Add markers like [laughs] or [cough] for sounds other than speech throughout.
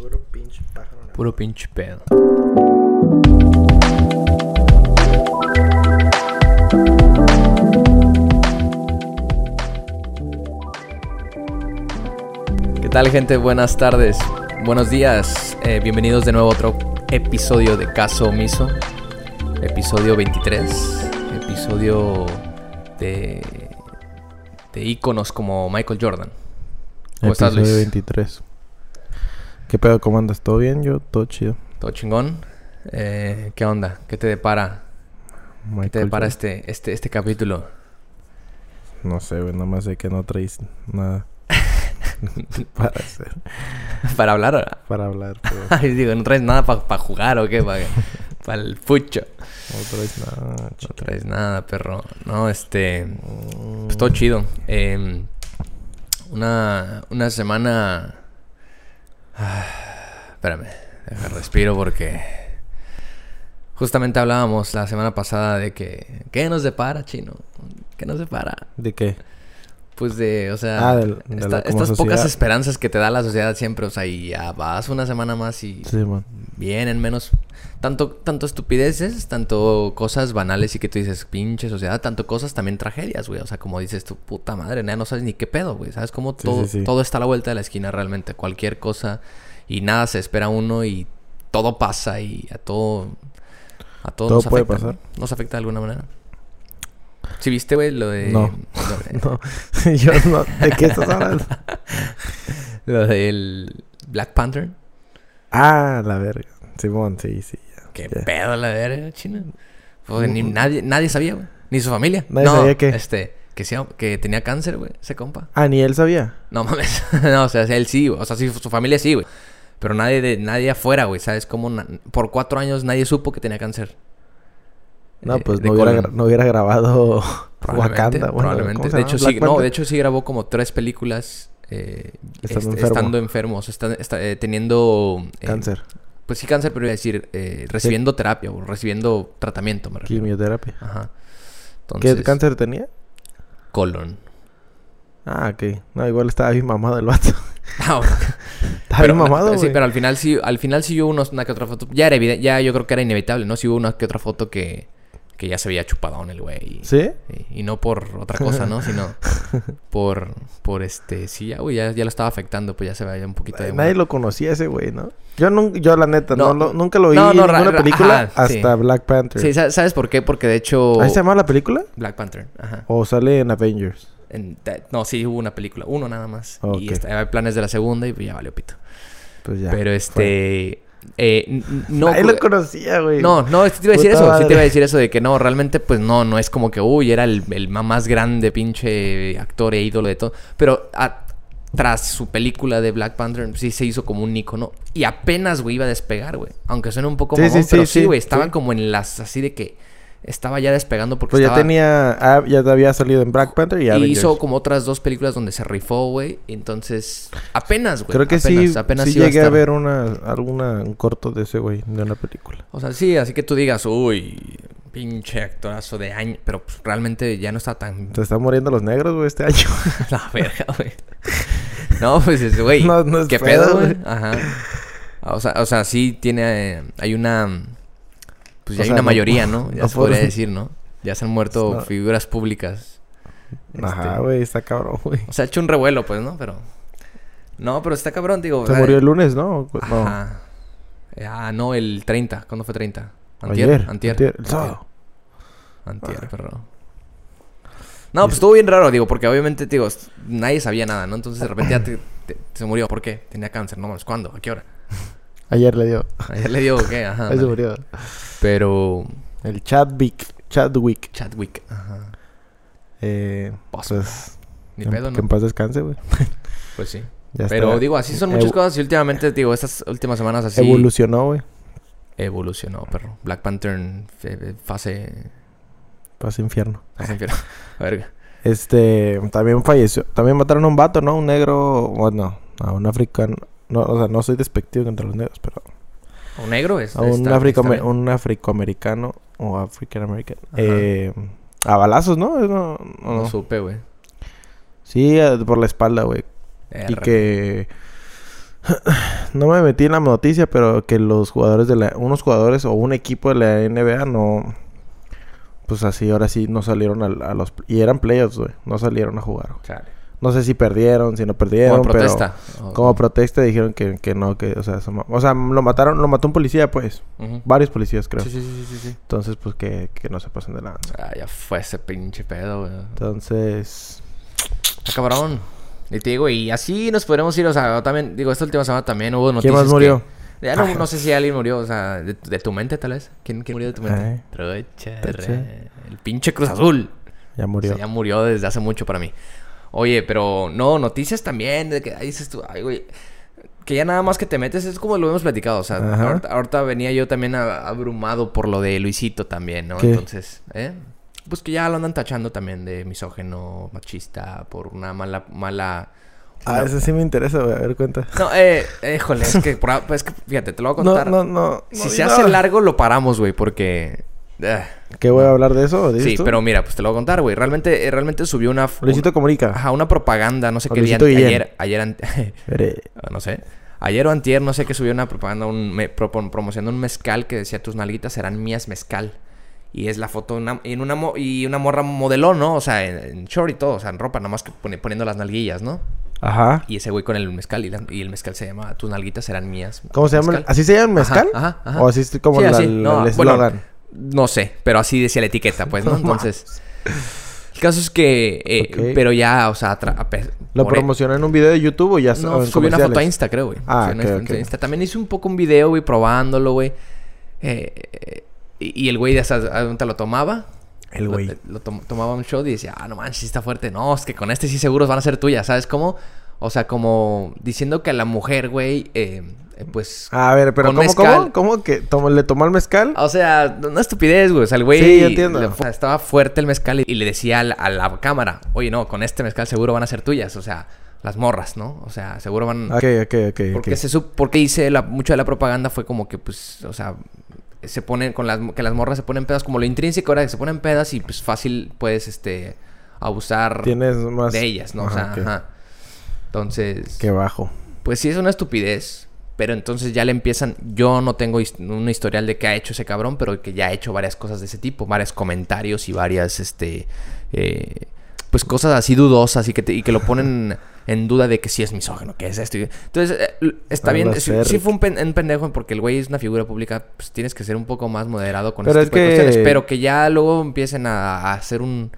Puro pinche pájaro. Puro pinche pedo. ¿Qué tal gente? Buenas tardes, buenos días. Eh, bienvenidos de nuevo a otro episodio de Caso Omiso. Episodio 23. Episodio de, de íconos como Michael Jordan. ¿Cómo estás, Episodio Luis? 23. ¿Qué pedo? ¿Cómo andas? ¿Todo bien? Yo, todo chido. ¿Todo chingón? Eh, ¿Qué onda? ¿Qué te depara? ¿Qué te depara este, este, este capítulo? No sé, güey. Nada más sé que no traes nada [laughs] [laughs] para hacer. Para hablar ahora. Para hablar. Pero [laughs] Ay, digo, ¿no traes nada para jugar o qué? Para el fucho. no traes nada. No chico. traes nada, perro. No, este... Mm, Pues todo chido. Eh, una, una semana... [sighs] Espérame, deja respiro porque... Justamente hablábamos la semana pasada de que... ¿Qué nos depara, chino? ¿Qué nos depara? ¿De qué? Pues de, o sea... Ah, de esta- estas pocas esperanzas que te da la sociedad siempre. O sea, y ya vas una semana más y... Sí, man. vienen menos tanto tanto estupideces, tanto cosas banales y que tú dices, pinche sociedad, tanto cosas también tragedias, güey, o sea, como dices tu puta madre, ya no sabes ni qué pedo, güey, sabes cómo Sí, todo sí, todo está a la vuelta de la esquina realmente, cualquier cosa y nada se espera uno y todo pasa y a todo a todo, Todo nos puede afecta, nos afecta de alguna manera. ¿Sí viste, güey, lo de No. [laughs] No. [laughs] Yo no. ¿De qué estás hablando? [laughs] lo del Black Panther? ah, la verga. Simón, sí, sí. ya. ¿Qué Ya. pedo la verga, china? Pues ni nadie, nadie sabía, güey. Ni su familia. Nadie no, sabía qué. Este, que, sí, que tenía cáncer, güey, ese compa. Ah, ni él sabía. No mames. no, o sea, él sí, güey. O sea, sí, su familia sí, güey. Pero nadie de, nadie afuera, güey. ¿Sabes cómo? na- por cuatro años nadie supo que tenía cáncer. No, Eh, pues no hubiera, no hubiera grabado [laughs] Probablemente, Wakanda. Bueno, probablemente. ¿cómo se De hecho, sí, no, de hecho sí grabó como tres películas eh, Estando est- enfermo. estando enfermos, está- está, eh, teniendo eh, Cáncer. Pues sí, cáncer, pero iba a decir, recibiendo terapia o recibiendo tratamiento, me refiero. Quimioterapia. Ajá. ¿Qué cáncer tenía? Colon. Ah, ok. No, igual estaba bien mamado el vato. [laughs] Ah, [laughs] Estaba bien mamado, Sí, pero al final sí, al final sí hubo unos- una que otra foto. Ya era evidente, ya yo creo que era inevitable, ¿no? Sí hubo una que otra foto que, que ya se veía chupadón el güey. ¿Sí? y- y no por otra cosa, ¿no? Sino [laughs] por, por este, sí, ya, güey, ya, ya lo estaba afectando, pues ya se veía un poquito de... Nadie lo conocía ese güey, ¿no? Yo, yo la neta, no, No, lo- nunca lo vi no, en ninguna película ajá, sí. hasta Black Panther. Sí, ¿sa- ¿sabes por qué? Porque de hecho... ¿Ahí se llama la película? Black Panther, ajá. ¿O sale en Avengers? En- no, sí hubo una película, uno nada más. Y está- hay planes de la segunda y pues ya valió pito. Pues ya. Pero fue. Eh, no, Nadie lo conocía, güey. No, no, sí te iba a decir Puta eso, sí te iba a decir eso de que no, realmente pues no, no es como que, uy, era el, el más grande pinche actor e ídolo de todo. Pero a- tras su película de Black Panther sí se hizo como un icono y apenas, güey, iba a despegar, güey. Aunque suene un poco Sí, mamón, sí, pero sí, güey, estaba sí. como en las, así de que estaba ya despegando porque Pues ya estaba... tenía... ah, ya había salido en Black Panther y Y Avengers. hizo como otras dos películas donde se rifó, güey. Entonces, apenas, güey. Creo que apenas, sí, apenas sí iba llegué a, estar. ver una, alguna, un corto de ese güey, de una película. O sea, sí, así que tú digas, uy, pinche actorazo de año. Pero pues, realmente ya no está tan. Se están muriendo los negros, güey, este año. [laughs] La verga, güey. No, pues, es, güey. [laughs] No, no es ¿Qué pedo, güey. Ajá. O sea, o sea, sí tiene. eh, hay una. Pues O ya hay sea, una no- mayoría, ¿no? [laughs] Ya no se podría decir, ¿no? Ya se han muerto No. figuras públicas. Ajá, Este, güey, está cabrón, güey. O sea, ha hecho un revuelo, pues, ¿no? Pero. No, pero está cabrón, digo. Se murió el lunes, ¿no? No. Ajá. Ah, no, el 30. ¿Cuándo fue 30? Antier. Ayer. Antier. Antier. Antier. sábado. Antier, Ah. perro. No, pues estuvo bien raro, digo, porque obviamente, digo, nadie sabía nada, ¿no? Entonces de repente ya te- te- se murió. ¿Por qué? Tenía cáncer, no mames. ¿Cuándo? ¿A qué hora? Ayer le dio. Ayer le dio, ¿qué? [laughs] Ajá. Dale. murió. Pero. El Chadwick. Chadwick. Chadwick. Ajá. Eh, Pues. Ni que- pedo, Que ¿no? en paz descanse, güey. [laughs] Pues sí. Ya Pero está. digo, así son muchas Evo- cosas y últimamente, digo, estas últimas semanas así. Evolucionó, güey. Evolucionó, perro. Black Panther fase. Paz infierno. fase infierno. [laughs] Verga. Este, también falleció. También mataron a un vato, ¿no? Un negro, bueno, a un africano. No, o sea, no soy despectivo contra los negros, pero ¿Un negro es? un, africo- bien. un africoamericano o african american. Eh, a balazos, ¿no? No, no, No supe, güey. Sí, eh, por la espalda, güey. Y que [clears throat] no me metí en la noticia, pero que los jugadores de la, unos jugadores o un equipo de la NBA no, pues así, ahora sí no salieron a, a los, y eran playoffs, güey, no salieron a jugar. Chale. No sé si perdieron, si no perdieron, Como protesta. pero como protesta dijeron que, que no, que, o sea, o sea, lo mataron, lo mató un policía, pues, varios policías creo. Sí, sí, sí, sí, sí. Entonces, pues que, que no se pasen de lanza. Ah, ya fue ese pinche pedo, güey. Entonces, Está cabrón. Y te digo, y así nos podremos ir, o sea, también, digo, esta última semana también hubo ¿quién noticias. más murió? que- ya no, no sé si alguien murió, o sea, de, de tu mente tal vez. ¿Quién, quién murió de tu mente? Trocha, El pinche Cruz Azul. Ya O murió. sea, ya murió desde hace mucho para mí. Oye, pero no, noticias también, de que ahí dices tú, ay, güey. Que ya nada más que te metes, es como lo hemos platicado. O sea, ahorita, ahorita venía yo también a- abrumado por lo de Luisito también, ¿no? ¿Qué? Entonces, ¿eh? Pues que ya lo andan tachando también de misógeno, machista, por una mala, mala. Ah, eso sí me interesa, güey, a ver, cuenta. No, eh, híjole, es que, por, es que fíjate, te lo voy a contar. no, no. si no se di hace largo, lo paramos, güey, porque. Eh, ¿Qué voy a hablar de eso? sí, tú? pero mira, pues te lo voy a contar, güey. Realmente, eh, realmente subió una. Luisito Comunica. Ajá, una propaganda, no sé qué día. Ayer, ayer, ante- [laughs] Veré. no sé. Ayer o antier, no sé qué subió una propaganda, un, me, propon- promocionando un mezcal que decía tus nalguitas serán mías mezcal. Y es la foto una, en una mo- y una morra modeló, ¿no? O sea, en, en short y todo, o sea, en ropa, nada más que poniendo las nalguillas, ¿no? Ajá. Y ese güey con el mezcal, y, la- y el mezcal se llama Tus nalguitas serán mías. ¿Cómo se llama? ¿Así se llama mezcal? Ajá, ajá, ajá. ¿O así es como Sí, la- así. la- No, bueno? No sé, pero así decía la etiqueta, pues, ¿no? [laughs] Entonces, el caso es que, eh, pero ya, o sea, ¿Lo promocionó en un video de YouTube o ya No, subí una foto a? Insta, creo, güey. Ah, Subí una ok, foto ok. a Insta. También hice un poco un video, güey, probándolo, güey. Eh, eh, y, y el güey de esa lo tomaba. El Lo- güey. Lo, tom- tomaba un shot y decía, ah, no manches, sí está fuerte. No, es que con este sí seguros van a ser tuyas, ¿sabes cómo? O sea, como diciendo que a la mujer, güey, eh, eh, pues... A ver, pero Con ¿cómo, mezcal. cómo? ¿Cómo que le tomó el mezcal? O sea, no estupidez, güey. O sea, el güey... Sí, yo entiendo. le- o sea, estaba fuerte el mezcal y, y le decía a la, a la cámara, oye, no, con este mezcal seguro van a ser tuyas. O sea, las morras, ¿no? O sea, seguro van... Ok, ok, ok. Porque se sup- porque hice la, mucho de la propaganda fue como que pues, o sea, se ponen con las que las morras se ponen pedas como lo intrínseco era que se ponen pedas y pues fácil puedes este abusar Tienes más... de ellas, ¿no? o sea, ajá. Entonces, Qué bajo. pues sí es una estupidez, pero entonces ya le empiezan, yo no tengo un historial de qué ha hecho ese cabrón, pero que ya ha hecho varias cosas de ese tipo, varios comentarios y varias este eh, pues cosas así dudosas y que, te- y que lo ponen [laughs] en duda de que sí es misógino, que es esto. Entonces, eh, está bien, sí, fue un, pen- un pendejo porque el güey es una figura pública, pues tienes que ser un poco más moderado con Pero este es tipo de que- cuestiones, pero que ya luego empiecen a, a hacer un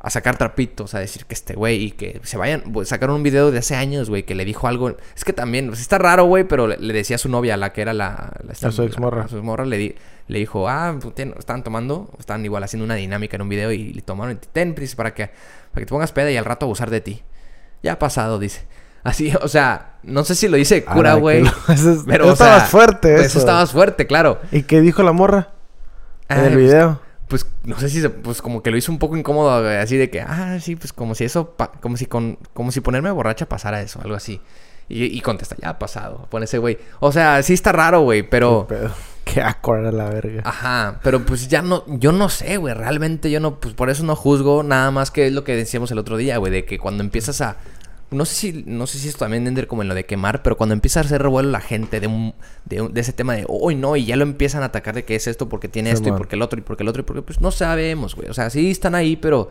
a sacar trapitos, a decir que este güey y que se vayan, sacaron un video de hace años, güey, que le dijo algo, es que también, pues, está raro, güey, pero le, le decía a su novia, la que era la, la- esta- A su exmorra. a su exmorra, le, di- le dijo, ah, pues, ten- estaban tomando, estaban igual haciendo una dinámica en un video y le tomaron, ten, Pris, para que, para que te pongas peda y al rato abusar de ti. Ya ha pasado, dice. [laughs] Así, o sea, no sé si lo dice cura, Ah, güey. [laughs] es- Pero, o sea, estabas fuerte, Eso eso. estabas fuerte, claro. ¿Y qué dijo la morra? En Ay, el pues, video. Pues no sé si se- pues como que lo hizo un poco incómodo así de que ah sí pues como si eso como si con como si ponerme borracha pasara eso algo así. Y, y contesta ya ha pasado pone ese güey. O sea sí está raro güey pero Qué acuerda [laughs] la verga. ajá pero pues ya no yo no sé güey realmente yo no pues por eso no juzgo nada más que es lo que decíamos el otro día güey de que cuando empiezas a no sé si no sé si esto también entra como en lo de quemar pero cuando empieza a hacer revuelo la gente de un de, un- de ese tema de hoy no y ya lo empiezan a atacar de que es esto porque tiene esto y porque el otro y porque el otro y porque pues no sabemos güey o sea sí están ahí pero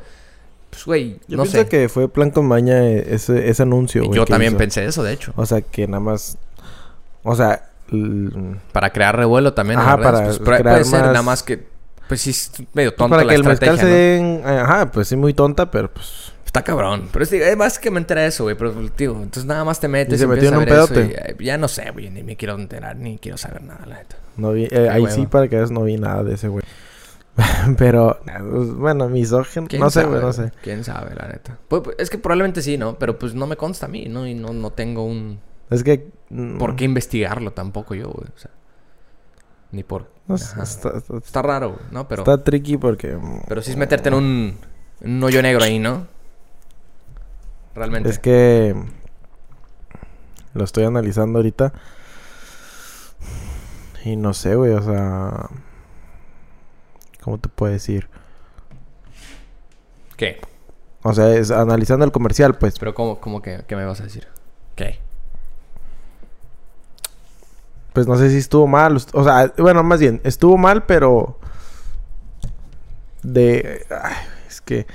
pues güey Yo no pienso sé que fue plan con maña ese, ese anuncio, güey. yo también hizo. pensé eso de hecho O sea, que nada más... O sea... para crear revuelo también Ajá, para pues, puede- crear puede ser más- nada más que pues sí es medio tonto para la que el mezcal estrategia se ¿no? den... Ajá, pues sí, muy tonta, pero pues... Está cabrón. Pero es, es básicamente era eso, güey. Pero, tío, entonces nada más te metes Y se empiezas metió en a un pedote. y, eh, ya no sé, güey. Ni me quiero enterar, ni quiero saber nada, la neta. No vi... eh, ahí sí, para que veas, no vi nada de ese güey. [laughs] pero... pues, Bueno, misógeno... ¿Quién No sé, güey, no sé. ¿Quién sabe, la neta? Pues, pues, es que probablemente sí, ¿no? Pero pues no me consta a mí, ¿no? Y no, no tengo un... Es que... mm, ¿Por qué investigarlo tampoco yo, güey? O sea... Ni por... no está, está- Está raro, ¿no? Pero... está tricky porque... mm, Pero sí es meterte en un... en un hoyo negro ahí, ¿no? Realmente. Es que lo estoy analizando ahorita. Y no sé, güey, o sea, ¿cómo te puedo decir? ¿Qué? O sea, es analizando el comercial, pues. Pero ¿cómo, cómo que, qué me vas a decir? ¿Qué? pues no sé si estuvo mal. O sea, bueno, más bien, estuvo mal, pero... De... ay, es que...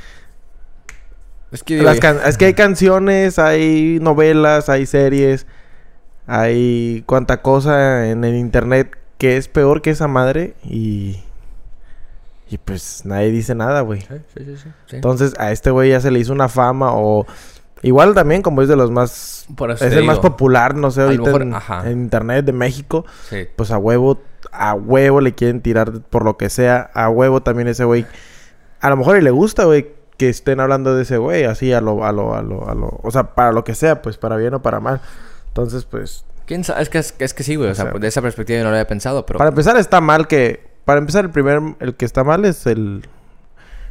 Es que, Las can- es que hay canciones, hay novelas, hay series, hay cuanta cosa en el internet que es peor que esa madre y... Y pues nadie dice nada, güey. Sí, sí, sí. Entonces a este güey ya se le hizo una fama o... Igual también como es de los más... Por eso Es el más popular, no sé, ahorita mejor, en, en internet de México. Sí. Pues a huevo, a huevo le quieren tirar por lo que sea. A huevo también ese güey. A lo mejor y le gusta, güey, que estén hablando de ese güey, así a lo, a lo, a lo, a lo. O sea, para lo que sea, pues para bien o para mal. Entonces, pues. ¿Quién sabe? Es que, es, es que sí, güey. O sea, sea, pues, de esa perspectiva yo no lo había pensado, pero... Para empezar, está mal que. Para empezar, el primer. El que está mal es el.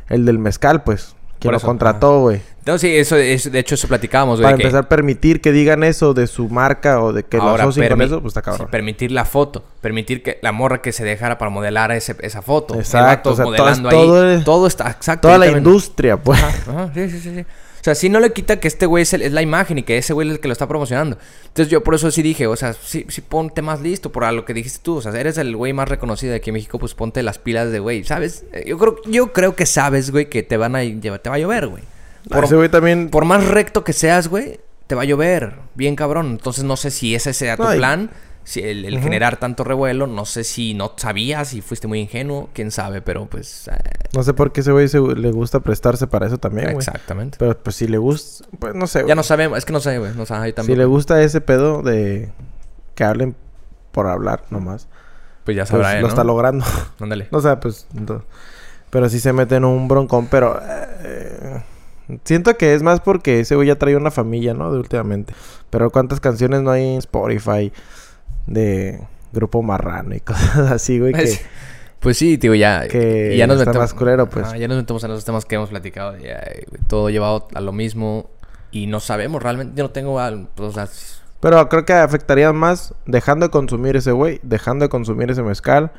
El del mezcal, pues. Quien Por lo eso, contrató, güey. No, sí, eso, es- de hecho, eso platicábamos. Para que empezar, permitir que digan eso de su marca o de que ahora lo asocien con eso, pues está sí, cabrón. permitir la foto. Permitir que la morra que se dejara para modelar ese, esa foto. Exacto, o sea, todo- modelando todo ahí. Todo está... Exacto. Toda la industria, pues. Ajá, sí, sí, sí, sí. O sea, sí no le quita que este güey es, el- es la imagen y que ese güey es el que lo está promocionando. Entonces yo por eso sí dije, o sea, sí, sí ponte más listo por a lo que dijiste tú. O sea, eres el güey más reconocido de aquí en México, pues ponte las pilas de güey, ¿sabes? Eh, Yo creo, yo creo que sabes, güey, que te van a llevar, te va a llover, güey. Por, Ese güey también. por más recto que seas, güey, te va a llover. Bien cabrón. Entonces no sé si ese sea tu plan. Si el, generar tanto revuelo, no sé si no sabías, si fuiste muy ingenuo, quién sabe, pero pues... eh, No sé por qué ese güey le gusta prestarse para eso también, güey. exactamente. Pero pues si le gusta, pues no sé. Ya no sabemos, es que no sé, güey. No sé, ahí Si también. le gusta ese pedo de que hablen por hablar nomás. Pues ya Pues sabrá, él, lo está logrando. Ándale. [laughs] o sea, pues. no. Pero sí se mete en un broncón, pero. eh, siento que es más porque ese güey ya trae una familia, ¿no? De últimamente. Pero cuántas canciones no hay en Spotify de Grupo Marrano y [laughs] cosas así, güey. Que, Pues sí, tío, ya. que ya nos está metemos. más culero, pues. Ya nos metemos en esos temas que hemos platicado. Ya, güey, todo llevado a lo mismo. Y no sabemos realmente. Yo no tengo. pues, o sea, Pero creo que afectaría más dejando de consumir ese güey, dejando de consumir ese mezcal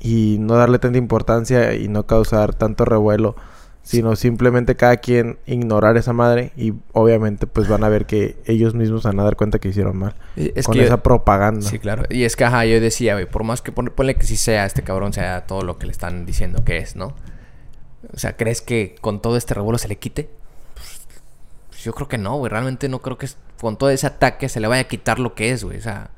y no darle tanta importancia y no causar tanto revuelo, sino simplemente cada quien ignorar esa madre y obviamente pues van a ver que ellos mismos van a dar cuenta que hicieron mal es con que. esa propaganda. Sí, claro. Y es que, ajá, yo decía, güey, por más que pon- ponle que sí sea este cabrón, sea todo lo que le están diciendo que es, ¿no? O sea, ¿crees que con todo este revuelo se le quite? Pues, yo creo que no, güey. Realmente no creo que con todo ese ataque se le vaya a quitar lo que es, güey. O sea,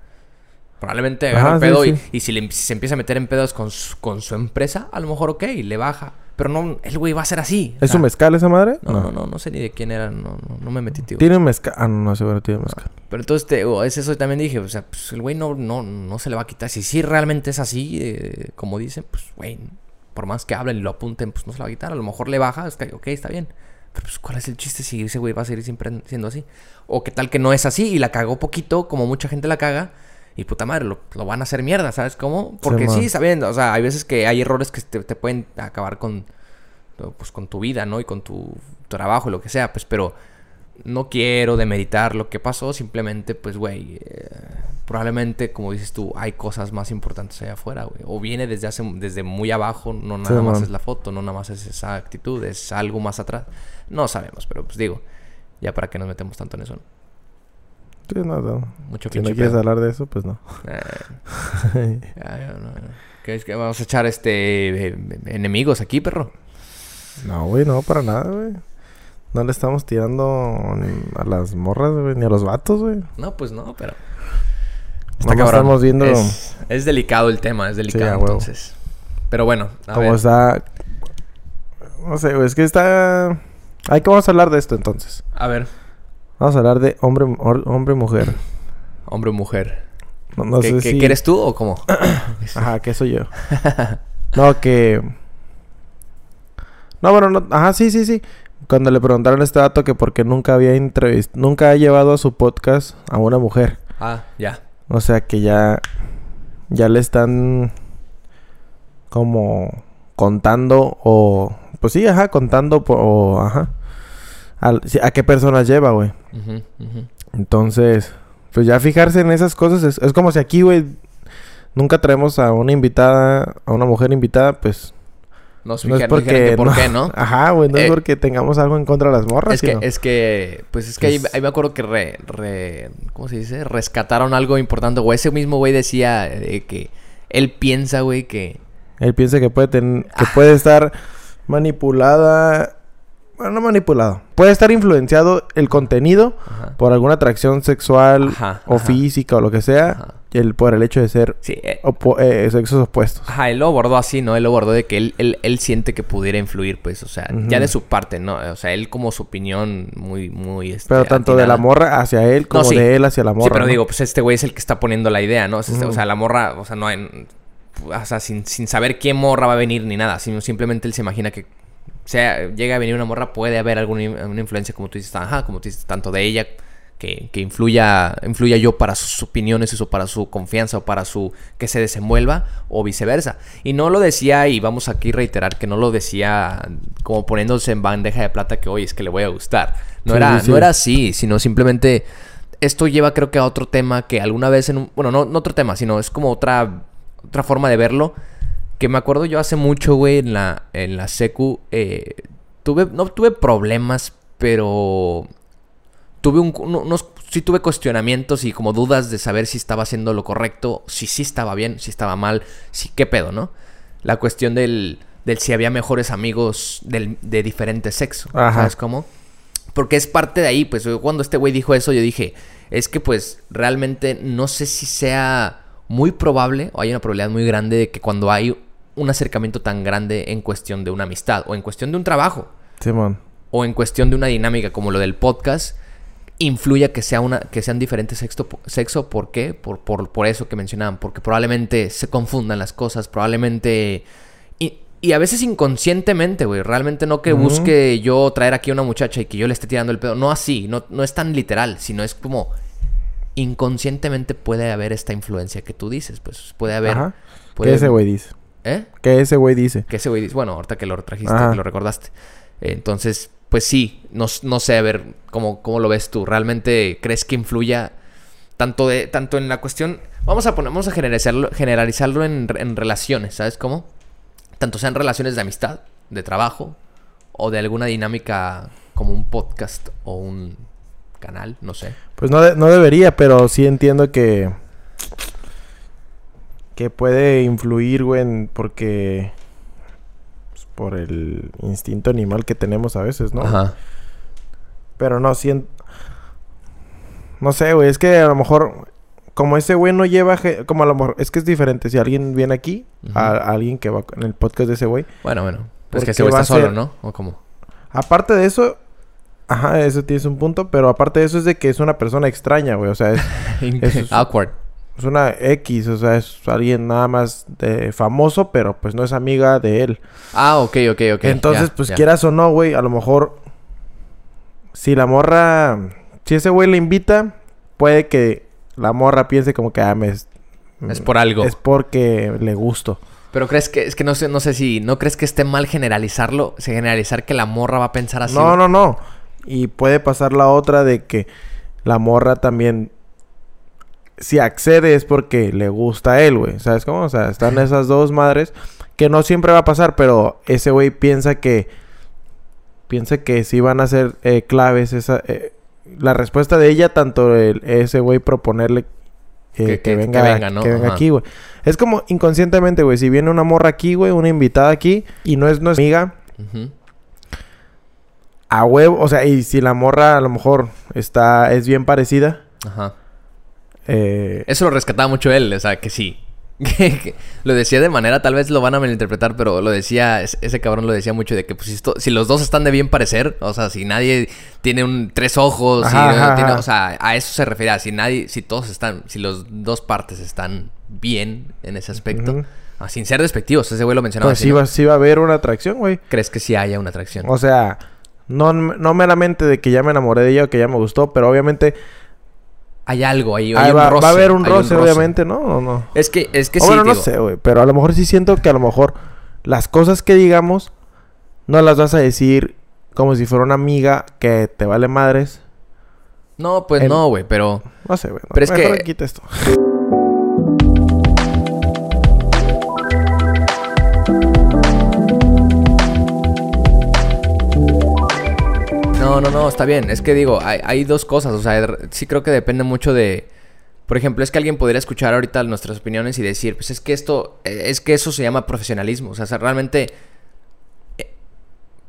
probablemente agarra sí, pedo y- sí. Y, si, le- si se empieza a meter en pedos con su, con su empresa, a lo mejor ok, le baja. Pero no, el güey va a ser así. o ¿Es sea, un mezcal esa madre? No, no, no, no sé ni de quién era, no, no, no me metí, tío. Tiene un mezcal. Ah, no, no, seguro tiene mezcal. Pero entonces te, es eso también dije, o sea, pues el güey no, no, no se le va a quitar. Si sí realmente es así, eh, como dicen, pues güey, por más que hablen y lo apunten, pues no se le va a quitar. A lo mejor le baja, es que, ok, está bien. Pero pues ¿cuál es el chiste si ese güey va a seguir siempre siendo así? O qué tal que no es así y la cagó poquito, como mucha gente la caga. Y puta madre, lo, lo van a hacer mierda, ¿sabes cómo? Porque sí, sabiendo, o sea, hay veces que hay errores que te, te pueden acabar con, pues, con tu vida, ¿no? Y con tu trabajo y lo que sea, pues, pero no quiero demeritar lo que pasó, simplemente, pues, güey, eh, probablemente, como dices tú, hay cosas más importantes allá afuera, güey. O viene desde hace, desde muy abajo, no nada Sí, más man. es la foto, no nada más es esa actitud, es algo más atrás. No sabemos, pero pues digo, ya para qué nos metemos tanto en eso, ¿no? Sí, no, no. Mucho Si no quieres pedo. hablar de eso, pues no. [laughs] Eh, no, no. ¿Qué es que vamos a echar este eh, enemigos aquí, perro? No, güey, no, para nada, güey. No le estamos tirando a las morras, güey, ni a los vatos, güey. No, pues no, pero. Nomás estamos viendo Es, es delicado el tema, es delicado, entonces. Pero bueno, a cómo ver. está. No sé, güey, es que está. Hay que vamos a hablar de esto entonces. A ver, Vamos a hablar de hombre, hor- hombre mujer. hombre o mujer. No, no ¿Qué, sé qué- si. qué eres tú o cómo? [coughs] Ajá, que soy yo. [laughs] no, que. No, bueno, no. Ajá, sí, sí, sí. Cuando le preguntaron a este dato que porque nunca había entrevistado, nunca ha llevado a su podcast a una mujer. ah, ya. O sea que ya. Ya le están. Como. Contando o. Pues sí, ajá, contando o. Ajá. ¿A qué personas lleva, güey? Entonces. Pues ya fijarse en esas cosas. Es, es como si aquí, güey. Nunca traemos a una invitada. A una mujer invitada, pues. No, No es porque... ¿Por qué, no? [laughs] Ajá, güey. No Eh, es porque tengamos algo en contra de las morras, Es que, sino- es que, pues es que ahí, ahí me acuerdo que re, re- ¿cómo se dice? Rescataron algo importante, güey. Ese mismo güey decía eh, que él piensa, güey, que... Él piensa que puede tener... Ah. Que puede estar manipulada... Bueno, no manipulado. Puede estar influenciado el contenido Ajá. por alguna atracción sexual Ajá, o ajá. física o lo que sea. Ajá. El, por el hecho de ser Sí, eh, opo- eh, sexos opuestos. Ajá, él lo abordó así, ¿no? Él lo abordó de que él, él, él siente que pudiera influir, pues, o sea, ya de su parte, ¿no? O sea, él como su opinión muy, muy, este, Pero tanto de la morra hacia él como sí. de él hacia la morra. Sí, pero ¿no? digo, pues este güey es el que está poniendo la idea, ¿no? O sea, este- o sea, la morra, o sea, no hay... O sea, sin, sin saber qué morra va a venir ni nada, sino simplemente él se imagina que sea, llega a venir una morra, puede haber alguna una influencia, como tú dices, ajá, como tú dices, tanto de ella, que, que influya, influya yo para sus opiniones o para su confianza o para su que se desenvuelva o viceversa. Y no lo decía, y vamos aquí a reiterar que no lo decía como poniéndose en bandeja de plata que, oye, es que le voy a gustar. No, Sí, era, sí. no era así, sino simplemente esto lleva creo que a otro tema que alguna vez en un... Bueno, no, no otro tema, sino es como otra, otra forma de verlo. Que me acuerdo yo hace mucho, güey, en la, en la secu. eh, tuve, no tuve problemas, pero... Tuve un, uno- unos... Sí tuve cuestionamientos y como dudas de saber si estaba haciendo lo correcto, si sí estaba bien, si estaba mal, si qué pedo, ¿no? La cuestión del, del si había mejores amigos del, de diferente sexo. Ajá. ¿Sabes cómo? Porque es parte de ahí, pues cuando este güey dijo eso, yo dije, es que pues realmente no sé si sea muy probable o hay una probabilidad muy grande de que cuando hay un acercamiento tan grande en cuestión de una amistad o en cuestión de un trabajo Simón. o en cuestión de una dinámica como lo del podcast, influya que sea una que sean diferentes sexo, sexo ¿por qué? Por, por, por eso que mencionaban, porque probablemente se confundan las cosas, probablemente y, y a veces inconscientemente, güey, realmente no que busque yo traer aquí a una muchacha y que yo le esté tirando el pedo, no así, no, no es tan literal, sino es como inconscientemente puede haber esta influencia que tú dices, pues puede haber Ajá. puede- ¿Qué ese güey dice? ¿Eh? ¿Qué ese güey dice? Que ese güey dice, bueno, ahorita que lo trajiste, que lo recordaste. Entonces, pues sí, no, no sé, a ver, ¿cómo, ¿cómo lo ves tú? ¿Realmente crees que influya tanto, de, tanto en la cuestión... Vamos a poner, vamos a generalizarlo, generalizarlo en, en relaciones, ¿sabes cómo? Tanto sean relaciones de amistad, de trabajo, o de alguna dinámica como un podcast o un canal, no sé. Pues no, de- no debería, pero sí entiendo que... Que puede influir, güey, en- porque... pues, por el instinto animal que tenemos a veces, ¿no? Ajá. Pero no, siento... No sé, güey, es que a lo mejor... Como ese güey no lleva... Como a lo mejor... Es que es diferente. Si alguien viene aquí... A, a alguien que va en el podcast de ese güey... Bueno, bueno. Pues que ese güey está solo, ser- ¿no? ¿O cómo? Aparte de eso... Ajá, eso tienes un punto. Pero aparte de eso es de que es una persona extraña, güey. O sea, es... [laughs] Awkward. Es una X, o sea, es alguien nada más de famoso, pero pues no es amiga de él. Ah, ok, ok, ok. Entonces, pues quieras o no, güey, a lo mejor si la morra, si ese güey le invita, puede que la morra piense como que ah, me es, Es por algo. es porque le gusto. Pero crees que, es que no sé, no sé si, ¿no crees que esté mal generalizarlo? Se generalizar que la morra va a pensar así. No, no, no. Y puede pasar la otra de que la morra también si accede es porque le gusta a él, güey. ¿Sabes cómo? O sea, están esas dos madres que no siempre va a pasar, pero ese güey piensa que piensa que sí van a ser eh, claves esa eh, la respuesta de ella tanto el, ese güey proponerle eh, Que- que, que- venga que venga, ¿no? que venga aquí, güey. Es como inconscientemente, güey, si viene una morra aquí, güey, una invitada aquí y no es nuestra amiga. A huevo, o sea, y si la morra a lo mejor está es bien parecida, Ajá. eh, Eso lo rescataba mucho él, o sea, que sí. [laughs] Lo decía de manera, tal vez lo van a malinterpretar, pero lo decía, es- ese cabrón lo decía mucho de que pues, si, esto- si los dos están de bien parecer, o sea, si nadie tiene un tres ojos, Ajá, ajá, tiene- ajá. o sea, a eso se refería, si nadie, si todos están, si los dos partes están bien en ese aspecto, ah, sin ser despectivos, ese güey lo mencionaba pues así, sí ¿no? va, sí va a haber una atracción, güey. ¿Crees que sí haya una atracción? O sea, no, no meramente de que ya me enamoré de ella o que ya me gustó, pero obviamente Hay algo ahí, hay un va, roce, va a haber un roce, obviamente, ¿no? ¿O no? Es que, es que O sí, bueno, no digo, sé, güey, pero a lo mejor sí siento que a lo mejor las cosas que digamos no las vas a decir como si fuera una amiga que te vale madres. No, pues no, güey, pero... No sé, güey. no, Pero es mejor que- quita esto. No, no, no, está bien. Es que digo, hay, hay dos cosas. O sea, sí creo que depende mucho de. Por ejemplo, es que alguien podría escuchar ahorita nuestras opiniones y decir, pues es que esto, eh, es que eso se llama profesionalismo. O sea, se- realmente. eh,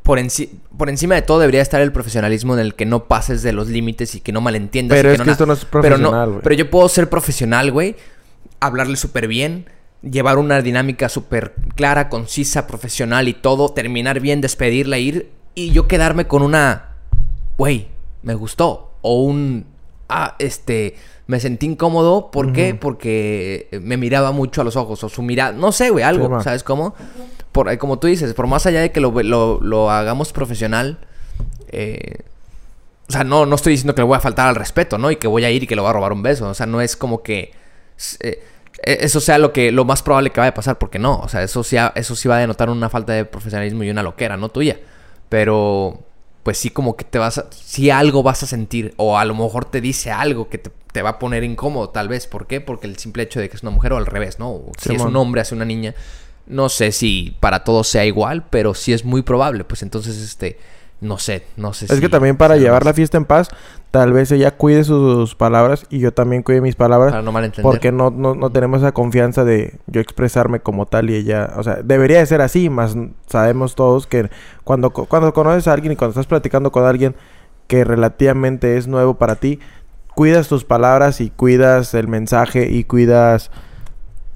Por, enci- por encima de todo debería estar el profesionalismo en el que no pases de los límites y que no malentiendas. Pero y es no que esto no es pero profesional, no, güey. pero yo puedo ser profesional, güey. Hablarle súper bien. Llevar una dinámica súper clara, concisa, profesional y todo. Terminar bien, despedirla, ir. Y yo quedarme con una. Güey, me gustó. O un. Ah, este. Me sentí incómodo. ¿Por qué? Porque me miraba mucho a los ojos. O su mirada. No sé, güey, algo. Sí. ¿Sabes cómo? Por, eh, como tú dices, por más allá de que lo, lo- lo hagamos profesional. eh, o sea, no, no estoy diciendo que le voy a faltar al respeto, ¿no? Y que voy a ir y que le voy a robar un beso. O sea, no es como que eh, eh, eso sea lo que lo más probable que vaya a pasar, porque no. O sea, eso sí, eso sí va a denotar una falta de profesionalismo y una loquera, no tuya. Pero, pues sí, como que te vas a. Sí, algo vas a sentir. O a lo mejor te dice algo que te, te va a poner incómodo, tal vez. ¿Por qué? Porque el simple hecho de que es una mujer o al revés, ¿no? O si es un hombre hacia una niña. No sé si para todos sea igual, pero sí es muy probable. Pues entonces, este. No sé, no sé Es si que también para llevar la fiesta en paz, tal vez ella cuide sus palabras y yo también cuide mis palabras. Para no malentender. Porque no, no, no tenemos esa confianza de yo expresarme como tal y ella, o sea, debería de ser así, más sabemos todos que cuando, cuando conoces a alguien y cuando estás platicando con alguien que relativamente es nuevo para ti, cuidas tus palabras y cuidas el mensaje y cuidas,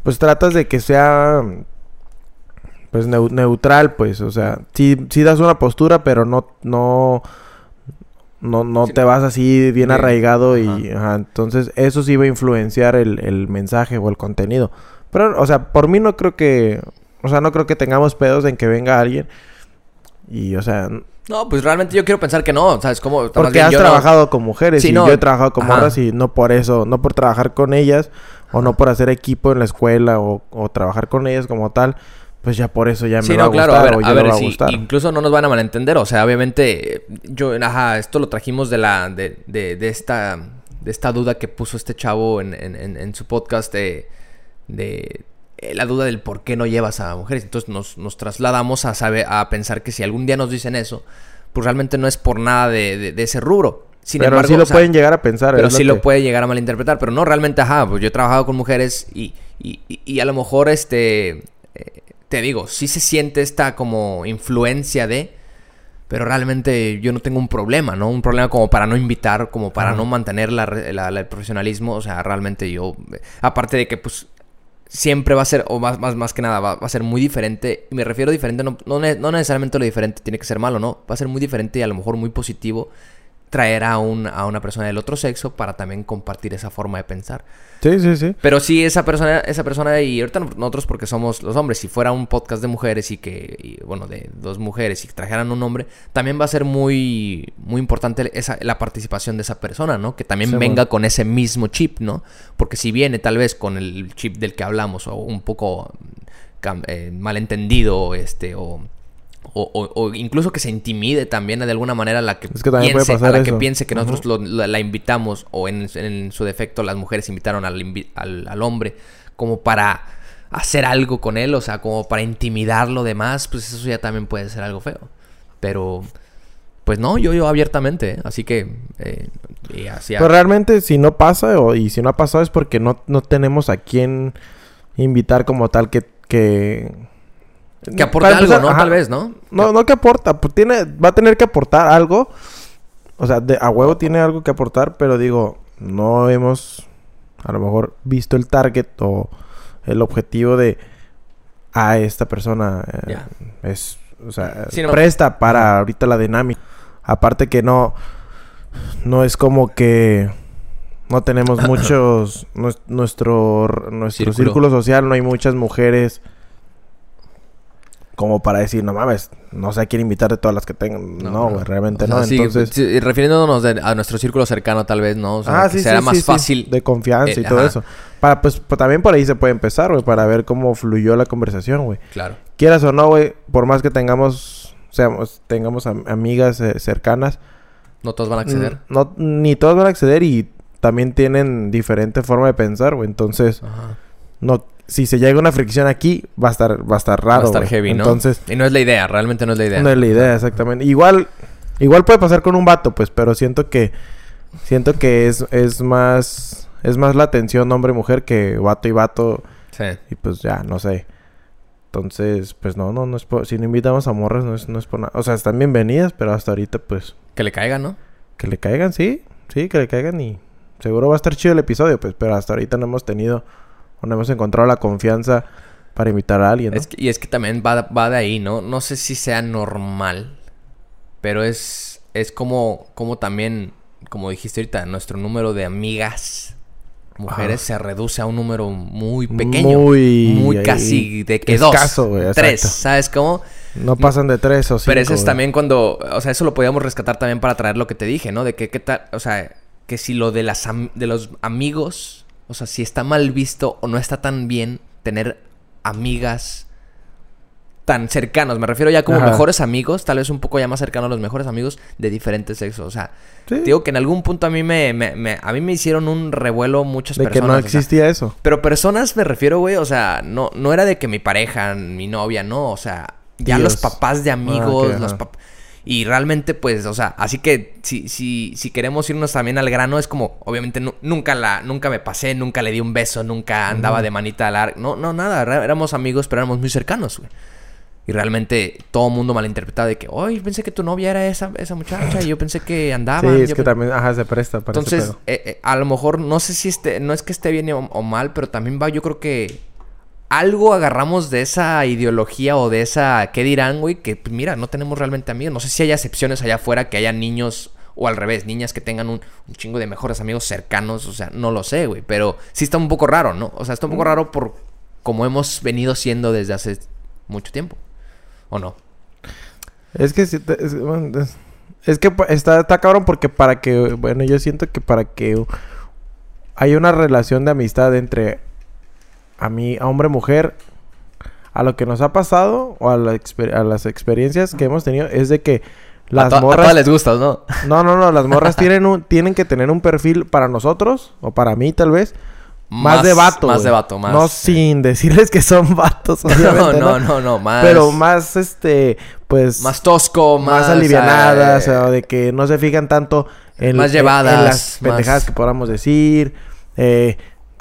pues tratas de que sea, pues neu- neutral, pues, o sea, sí, sí das una postura, pero no, no, no, no Sí. te vas así bien arraigado y, ajá. entonces eso sí va a influenciar el, el mensaje o el contenido. Pero, o sea, por mí no creo que, o sea, no creo que tengamos pedos en que venga alguien y, o sea, No, pues realmente yo quiero pensar que no, ¿sabes cómo? Más porque bien has no- trabajado con mujeres Sí, y no, yo he trabajado con morras y no por eso, no por trabajar con ellas o no por hacer equipo en la escuela o, o trabajar con ellas como tal, pues ya por eso ya me Sí, va no, a claro, gustar a ver, o ya a me ver, va a gustar. incluso no nos van a malentender, o sea, obviamente, yo, ajá, esto lo trajimos de la, de, de, de esta, de esta duda que puso este chavo en, en, en, en su podcast de, de eh, la duda del por qué no llevas a mujeres, entonces nos, nos trasladamos a saber, a pensar que si algún día nos dicen eso, pues realmente no es por nada de, de, ese rubro. Sin pero embargo, sí lo o sea, pueden llegar a pensar. pero sí que- lo puede llegar a malinterpretar. Pero no, realmente, ajá, pues yo he trabajado con mujeres y, y, y- y a lo mejor, este, eh, te digo, sí se siente esta como influencia de, pero realmente yo no tengo un problema, ¿no? Un problema como para no invitar, como para no mantener la, re- la- la- el profesionalismo. O sea, realmente yo, aparte de que, pues, siempre va a ser, o más, más, más que nada, va, va a ser muy diferente. Y me refiero a diferente, no, no, no necesariamente lo diferente tiene que ser malo, no. Va a ser muy diferente y a lo mejor muy positivo traer a, un, a una persona del otro sexo para también compartir esa forma de pensar. Sí, sí, sí. Pero sí, esa persona, esa persona, y ahorita nosotros porque somos los hombres, si fuera un podcast de mujeres y que, y, bueno, de dos mujeres y trajeran un hombre, también va a ser muy, muy importante esa, la participación de esa persona, ¿no? Que también Sí, venga bueno. con ese mismo chip, ¿no? Porque si viene tal vez con el chip del que hablamos o un poco cam- eh, malentendido, este, o... O, o- o incluso que se intimide también de alguna manera a la que Es piense, a la que piense que nosotros lo- la, la invitamos o en, en su defecto las mujeres invitaron al, invi- al, al hombre como para hacer algo con él, o sea, como para intimidarlo demás, pues eso ya también puede ser algo feo. Pero, pues no, yo, yo abiertamente, ¿eh? así que, eh, y Pero realmente si no pasa o, y si no ha pasado es porque no, no tenemos a quién invitar como tal que... Que, que aporte Para algo, empezar, ¿no? ajá. Tal vez, ¿no? No, no que aporta, pues tiene, va a tener que aportar algo. O sea, de, a huevo tiene algo que aportar, pero digo, no hemos a lo mejor visto el target o el objetivo de a esta persona eh, es, o sea, Sí, no. presta para ahorita la dinámica. Aparte que no, no es como que no tenemos [coughs] muchos, nues- nuestro, nuestro Círculo. círculo social, no hay muchas mujeres como para decir, no mames, no sé a quién invitar de todas las que tengan. No, güey, realmente O sea, no. sí, Entonces, sí, refiriéndonos de- a nuestro círculo cercano, tal vez, ¿no? O sea, ah, sí, será más fácil. de confianza Eh, y todo ajá. eso. Para, pues, pues, también por ahí se puede empezar, güey, para ver cómo fluyó la conversación, güey. Claro. Quieras o no, güey, por más que tengamos, seamos, tengamos am- amigas eh, cercanas, No todos van a acceder. no, ni todos van a acceder y también tienen diferente forma de pensar, güey. Entonces, Ajá. no, si se llega una fricción aquí, va a estar, va a estar raro. va a estar heavy, ¿no? Entonces, Y no es la idea, realmente no es la idea. no es la idea, exactamente. Igual, Igual puede pasar con un vato, pues, pero siento que siento que es, es más es más la atención hombre-mujer que vato y vato. Sí. Y pues ya, no sé. Entonces, pues no, no, no es por... Si no invitamos a morras, no es, no es por nada. O sea, están bienvenidas, pero hasta ahorita, pues... Que le caigan, ¿no? Que le caigan, sí. Sí, que le caigan y... Seguro va a estar chido el episodio, pues. Pero hasta ahorita no hemos tenido... O no hemos encontrado la confianza para invitar a alguien, ¿no? Es que- y es que también va, va de ahí, ¿no? No sé si sea normal, pero es, es como, como también, como dijiste ahorita, nuestro número de amigas mujeres se reduce a un número muy pequeño. Muy- Muy, ahí- casi de que dos. güey, tres. ¿sabes cómo? No pasan de tres o cinco. Pero eso es también cuando, o sea, eso lo podíamos rescatar también para traer lo que te dije, ¿no? De que, qué tal, o sea, que si lo de las de los amigos, o sea, si está mal visto o no está tan bien tener amigas tan cercanos, me refiero ya como Ajá. mejores amigos, tal vez un poco ya más cercanos a los mejores amigos de diferentes sexos, o sea, Sí. digo que en algún punto a mí me, me- me- a mí me hicieron un revuelo muchas De que personas. no o sea, existía eso. pero personas me refiero, güey, o sea, no, no era de que mi pareja, mi novia, no, o sea, ya los papás de amigos, Ah, ok, los ajá. Y realmente, pues, o sea, así que si, si, si queremos irnos también al grano, es como, obviamente, nu- nunca la, nunca me pasé, nunca le di un beso, nunca andaba de manita larga. No, no, nada, éramos amigos, pero éramos muy cercanos, güey. Y realmente todo el mundo malinterpretaba de que, oye, pensé que tu novia era esa, esa muchacha, y yo pensé que andaba. sí, es que también, ajá, se presta para ese Entonces, pedo. eh, eh, a lo mejor, no sé si esté, no es que esté bien o, o mal, pero también va, yo creo que algo agarramos de esa ideología o de esa, ¿qué dirán, güey? Que pues, mira, no tenemos realmente amigos. No sé si hay excepciones allá afuera que haya niños o al revés, niñas que tengan un, un chingo de mejores amigos cercanos, o sea, no lo sé, güey, pero sí está un poco raro, ¿no? O sea, está un poco raro por como hemos venido siendo desde hace mucho tiempo. ¿O no? Es que te- es, bueno, es- es que está, está cabrón porque para que, bueno, yo siento que para que hay una relación de amistad entre a mí, a hombre mujer, a lo que nos ha pasado o a, la exper- a las experiencias que hemos tenido es de que a, las a morras todas les gusta, ¿no? no, no, no, las morras [laughs] tienen un, tienen que tener un perfil para nosotros o para mí tal vez más, de vato, Más güey. de vato, más. No sin decirles que son vatos, [laughs] no, no, no, no, más. Pero más este pues Más tosco, más... más alivianadas, eh, o de que no se fijan tanto en, Más en- llevadas, en las pendejadas más- que podamos decir, eh,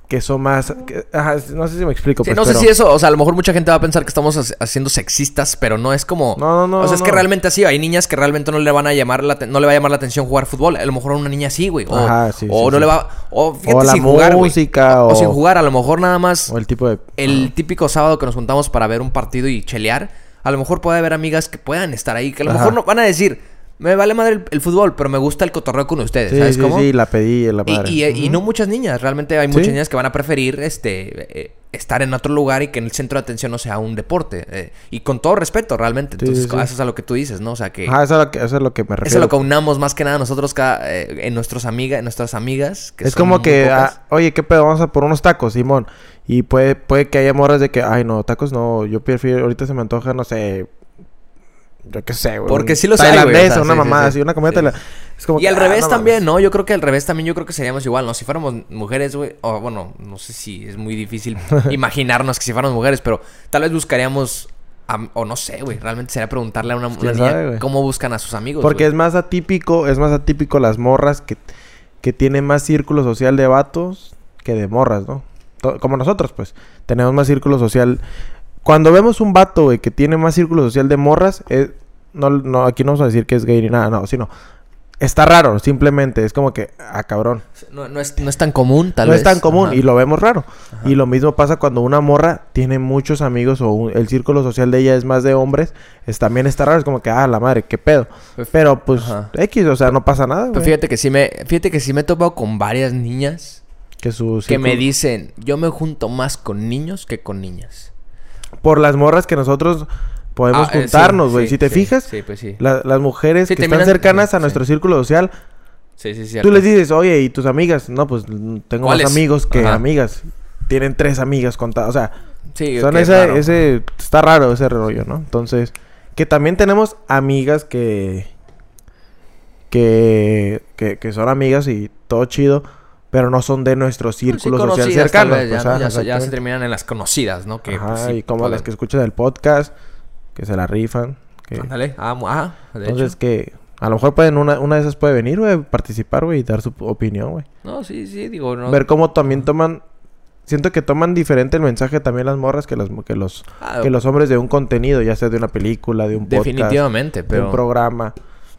que son más, que- ajá, no sé si me explico. Sí, pues, no pero- sé si eso, o sea, a lo mejor mucha gente va a pensar que estamos haci- haciendo sexistas, pero no es como. No, no, no, O sea, es que no. realmente así, hay niñas que realmente no le van a llamar la no le va a llamar la atención jugar fútbol. A lo mejor a una niña sí, güey. O, Ajá, sí, o sí, no sí. le va. O fíjate, O la sin jugar, música, o... o- sin jugar, a lo mejor nada más. O el tipo de... El típico sábado que nos juntamos para ver un partido y chelear. A lo mejor puede haber amigas que puedan estar ahí, que a lo Ajá. mejor no van a decir, me vale madre el, el fútbol, pero me gusta el cotorreo con ustedes. Sí, ¿Sabes sí, cómo? sí, la pedí, la Y, madre. y- y Ujú. no muchas niñas, realmente hay muchas Sí. niñas que van a preferir este eh, estar en otro lugar y que en el centro de atención no sea un deporte. eh, y con todo respeto, realmente. Entonces, eso es a lo que tú dices, ¿no? O sea, que eso es, lo que, eso es lo que me eso refiero. es lo que unamos más que nada nosotros cada, eh, en nuestros amigas, en nuestras amigas. Que es son como que, ah, oye, ¿qué pedo? Vamos a por unos tacos, Simón. Y puede, puede que haya morras de que, ay, no, tacos no, yo prefiero, ahorita se me antoja, no sé, yo qué sé, güey. Porque sí los hay, güey, o sea, una sí, mamada sí. así, una comida Es como Y que, al ah, revés no también, mames. ¿no? Yo creo que al revés también, yo creo que seríamos igual, ¿no? Si fuéramos mujeres, güey, o bueno, no sé si es muy difícil [laughs] imaginarnos que si fuéramos mujeres, pero tal vez buscaríamos, am- o no sé, güey, realmente sería preguntarle a una, una ¿Quién niña sabe, cómo buscan a sus amigos. Porque es más atípico, es más atípico las morras que, que tienen más círculo social de vatos que de morras, ¿no? Como nosotros, pues. Tenemos más círculo social. Cuando vemos un vato, güey, que tiene más círculo social de morras, es- no, no, aquí no vamos a decir que es gay ni nada, no, sino... Está raro, simplemente. Es como que, ah, cabrón. No, no es, no es tan común, tal no vez. es tan común Ajá. y lo vemos raro. Y lo mismo pasa cuando una morra tiene muchos amigos o un- el círculo social de ella es más de hombres. Es, también está raro. Es como que, ah, la madre, qué pedo. Pues, Pero pues, Ajá. X, o sea, no pasa nada. Pero güey. fíjate que sí me, fíjate que sí me he topado con varias niñas Que su que me dicen, yo me junto más con niños que con niñas. Por las morras que nosotros podemos Ah, eh, juntarnos, güey. sí, si te sí, fijas, pues la- las mujeres que están cercanas a nuestro círculo social, Sí, sí, sí. tú les dices, oye, ¿y tus amigas? No, pues tengo más amigos que Ajá. amigas. Tienen tres amigas contadas. O sea, son ese, ese... Está raro ese rollo, ¿no? Entonces, que también tenemos amigas que... Que, que, que son amigas y todo chido, pero no son de nuestro Sí, círculo social conocidas, tal cercano. vez, pues, ya, ajá, se- ya, se exactamente. terminan en las conocidas, ¿no? Que, Ajá, pues, sí, y como pueden- las que escuchan el podcast, que se la rifan. Que, Ándale, ah, mu- ah, de entonces, hecho. que, A lo mejor pueden, una, una de esas puede venir, güey, participar, güey, y dar su opinión, güey. No, sí, sí, digo, no. Ver cómo también toman... Siento que toman diferente el mensaje también las morras que, las, que, los, Ah, que los hombres de un contenido, ya sea de una película, de un podcast, definitivamente, de pero... un programa.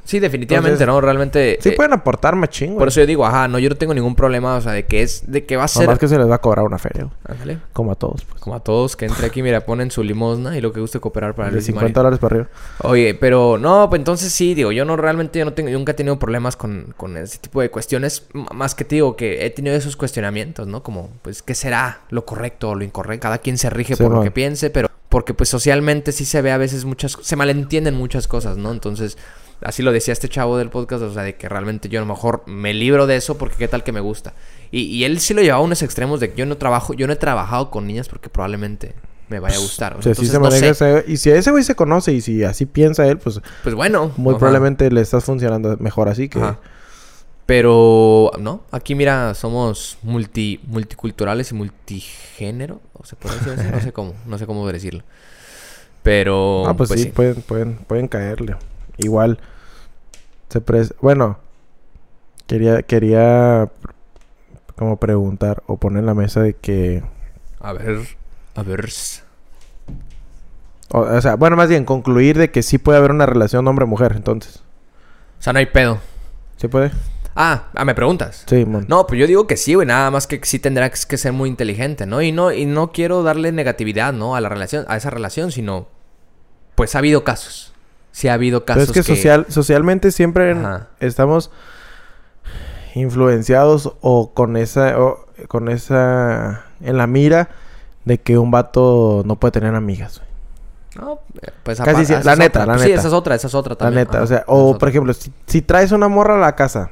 Sí, definitivamente, Entonces, ¿no? Realmente... Sí eh, pueden aportar machín, güey. por eso yo digo, ajá, no, yo no tengo ningún problema, o sea, de que es... De que va a ser... Nomás que se les va a cobrar una feria, güey. Ándale. Como a todos, pues. Como a todos que entre aquí, mira, ponen su limosna y lo que guste cooperar para De Luis y 50 Mario. dólares para arriba. Oye, pero no, pues entonces sí, digo, yo no realmente yo no tengo, yo nunca he tenido problemas con, con ese tipo de cuestiones, más que te digo que he tenido esos cuestionamientos, ¿no? Como, pues, ¿qué será lo correcto o lo incorrecto? Cada quien se rige Sí, por lo que piense, pero porque pues socialmente sí se ve a veces muchas, se malentienden muchas cosas, ¿no? Entonces, así lo decía este chavo del podcast, o sea, de que realmente yo a lo mejor me libro de eso porque qué tal que me gusta. Y, y él sí lo llevaba a unos extremos de que yo no trabajo, yo no he trabajado con niñas porque probablemente me vaya a gustar. O sea, si se no maneja sé. ese- Y si ese güey se conoce y si así piensa él, pues Pues bueno. muy ajá. probablemente le estás funcionando mejor así que... Ajá. Pero, no, aquí mira, somos multi, multiculturales y multigénero. O se puede decir así, no sé [laughs] cómo, no sé cómo decirlo. Pero, Ah, pues, sí, Pueden, pueden, pueden caerle. Igual. Se pres... Bueno. Quería, quería como preguntar o poner en la mesa de que... A ver, a ver. O, o sea, bueno, más bien concluir de que sí puede haber una relación hombre-mujer, entonces. O sea, no hay pedo. ¿Sí puede? Ah, ah, me preguntas. Sí, mon. No, pues yo digo que sí, güey. Nada más que sí tendrá que ser muy inteligente, ¿no? Y no, y no quiero darle negatividad, ¿no? A la relación, a esa relación, sino... Pues ha habido casos. Sí ha habido Pero casos es que, social, socialmente siempre Ajá. estamos influenciados o con esa o con esa en la mira de que un vato no puede tener amigas. güey. No, eh, pues Casi sí, esa la neta, otra. la Pues Sí, neta. esa es otra, esa es otra La también. neta, Ajá, o sea, o por ejemplo, si, si traes una morra a la casa,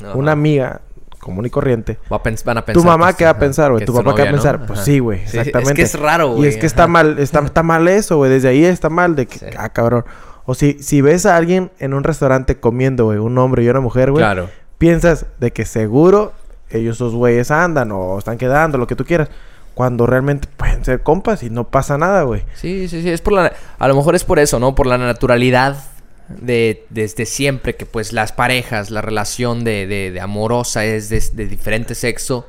Ajá. una amiga común y corriente, Va a van a pensar tu mamá que qué va a pensar, güey, tu papá qué va a pensar, pues sí, güey, Sí, exactamente. Es que es raro, güey. Y es que está mal, está, está mal eso, güey. Desde ahí está mal de que, Sí. ah, cabrón. O si, si ves a alguien en un restaurante comiendo, güey, un hombre y una mujer, güey, Claro. piensas de que seguro ellos esos güeyes andan o están quedando, lo que tú quieras. Cuando realmente pueden ser compas y no pasa nada, güey. Sí, sí, sí. Es por la... A lo mejor es por eso, ¿no? Por la naturalidad de desde siempre que pues las parejas, la relación de, de, de amorosa es de, de diferente sexo.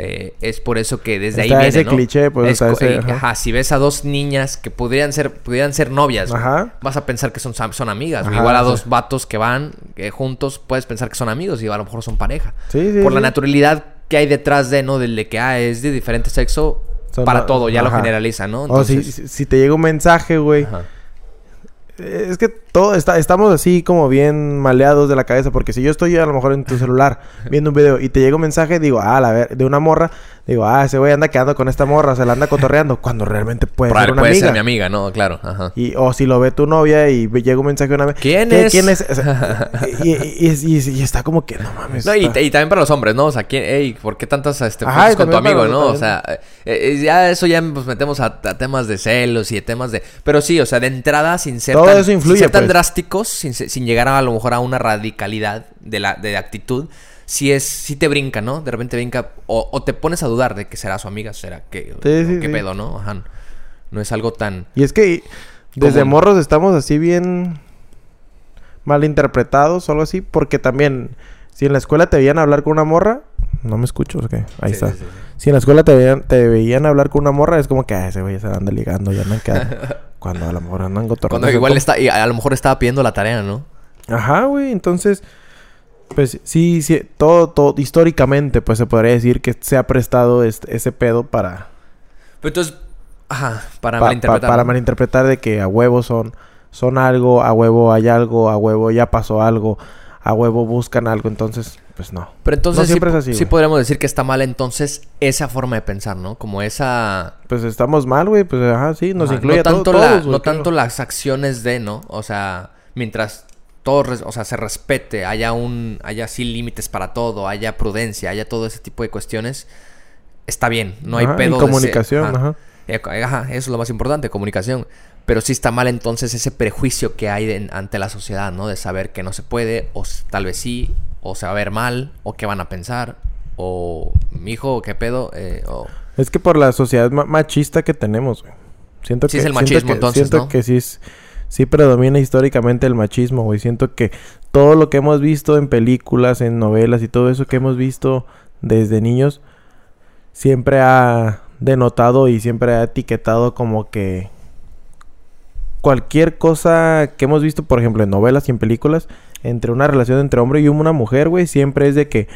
Eh, es por eso que desde Está ahí viene, ese ¿no? cliché, pues, Es está co- ese, eh, ajá. ajá, si ves a dos niñas que podrían ser, pudieran ser novias, Ajá. vas a pensar que son, son amigas. Ajá, Igual a sí. dos vatos que van eh, juntos, puedes pensar que son amigos y a lo mejor son pareja. Sí, sí. por la sí. naturalidad que hay detrás de, ¿no? Del de que, ah, es de diferente sexo Son para todo, ya lo generaliza, ¿no? O si, si, te llega un mensaje, güey. Es que todo está, estamos así como bien maleados de la cabeza. Porque si yo estoy a lo mejor en tu celular [laughs] viendo un video y te llega un mensaje, digo, ah, la ver, de una morra, digo, ah, ese güey anda quedando con esta morra, se la anda cotorreando. Cuando realmente puede Probable- ser una puede amiga. ser mi amiga, ¿no? Claro, ajá. Y, o si lo ve tu novia y llega un mensaje de una vez. ¿Quién ¿qué- es? ¿Quién es? [laughs] O sea, y, y- y- está como que no mames. No, y, está- y también para los hombres, ¿no? O sea, ¿quién, ey, ¿por qué tantas este, Ajá, con tu amigo, no? O sea, eh, eh, ya eso ya nos metemos a, a temas de celos y de temas de... Pero sí, o sea, de entrada, sin ser Todo tan, eso influye, tan pues. drásticos, sin, sin llegar a, a lo mejor a una radicalidad de la de actitud, sí es... Sí te brinca, ¿no? De repente brinca... O, o te pones a dudar de que será su amiga, será que... Sí, o sí, ¿Qué sí. pedo, no? Ajá. No es algo tan... Y es que desde Común. morros estamos así bien malinterpretados o algo así. Porque también, si en la escuela te veían hablar con una morra, no me escucho, ¿o qué? Ahí está. Si en la escuela te veían, te veían hablar con una morra, es como que ah, ese güey se anda ligando, ya andan quedando. [laughs] Cuando a lo mejor andan cotorreando. Cuando igual está... Y a lo mejor estaba pidiendo la tarea, ¿no? Ajá, güey. Entonces, pues sí, sí, todo, todo, históricamente, pues se podría decir que se ha prestado este- ese pedo para, Pero entonces... Ajá, para pa- pa- malinterpretar. para malinterpretar de que a huevo son, son algo, a huevo hay algo, a huevo ya pasó algo, a huevo buscan algo. Entonces, pues no. Pero entonces No sí, es así, sí güey. podríamos decir que está mal entonces esa forma de pensar, ¿no? Como esa... Pues estamos mal, güey. Pues ajá, sí, nos Ajá, incluye no a tanto, todos, güey, no claro. tanto las acciones de, ¿no? O sea, mientras todo, o sea, se respete, haya un, haya sí límites para todo, haya prudencia, haya todo ese tipo de cuestiones, está bien, no hay y pedo. de ser- comunicación, ajá. Eh, co- ajá, eso es lo más importante, comunicación. Pero sí está mal entonces ese prejuicio que hay de- ante la sociedad, ¿no? De saber que no se puede, o tal vez sí, o se va a ver mal, o qué van a pensar, o mi hijo, qué pedo, eh, o... Es que por la sociedad ma- machista que tenemos, güey. Siento Sí que es el siento machismo, que- entonces, siento ¿no? que sí es sí predomina históricamente el machismo, güey. Siento que todo lo que hemos visto en películas, en novelas y todo eso que hemos visto desde niños, siempre ha denotado y siempre ha etiquetado como que cualquier cosa que hemos visto, por ejemplo, en novelas y en películas, entre una relación entre hombre y una mujer, güey, siempre es de que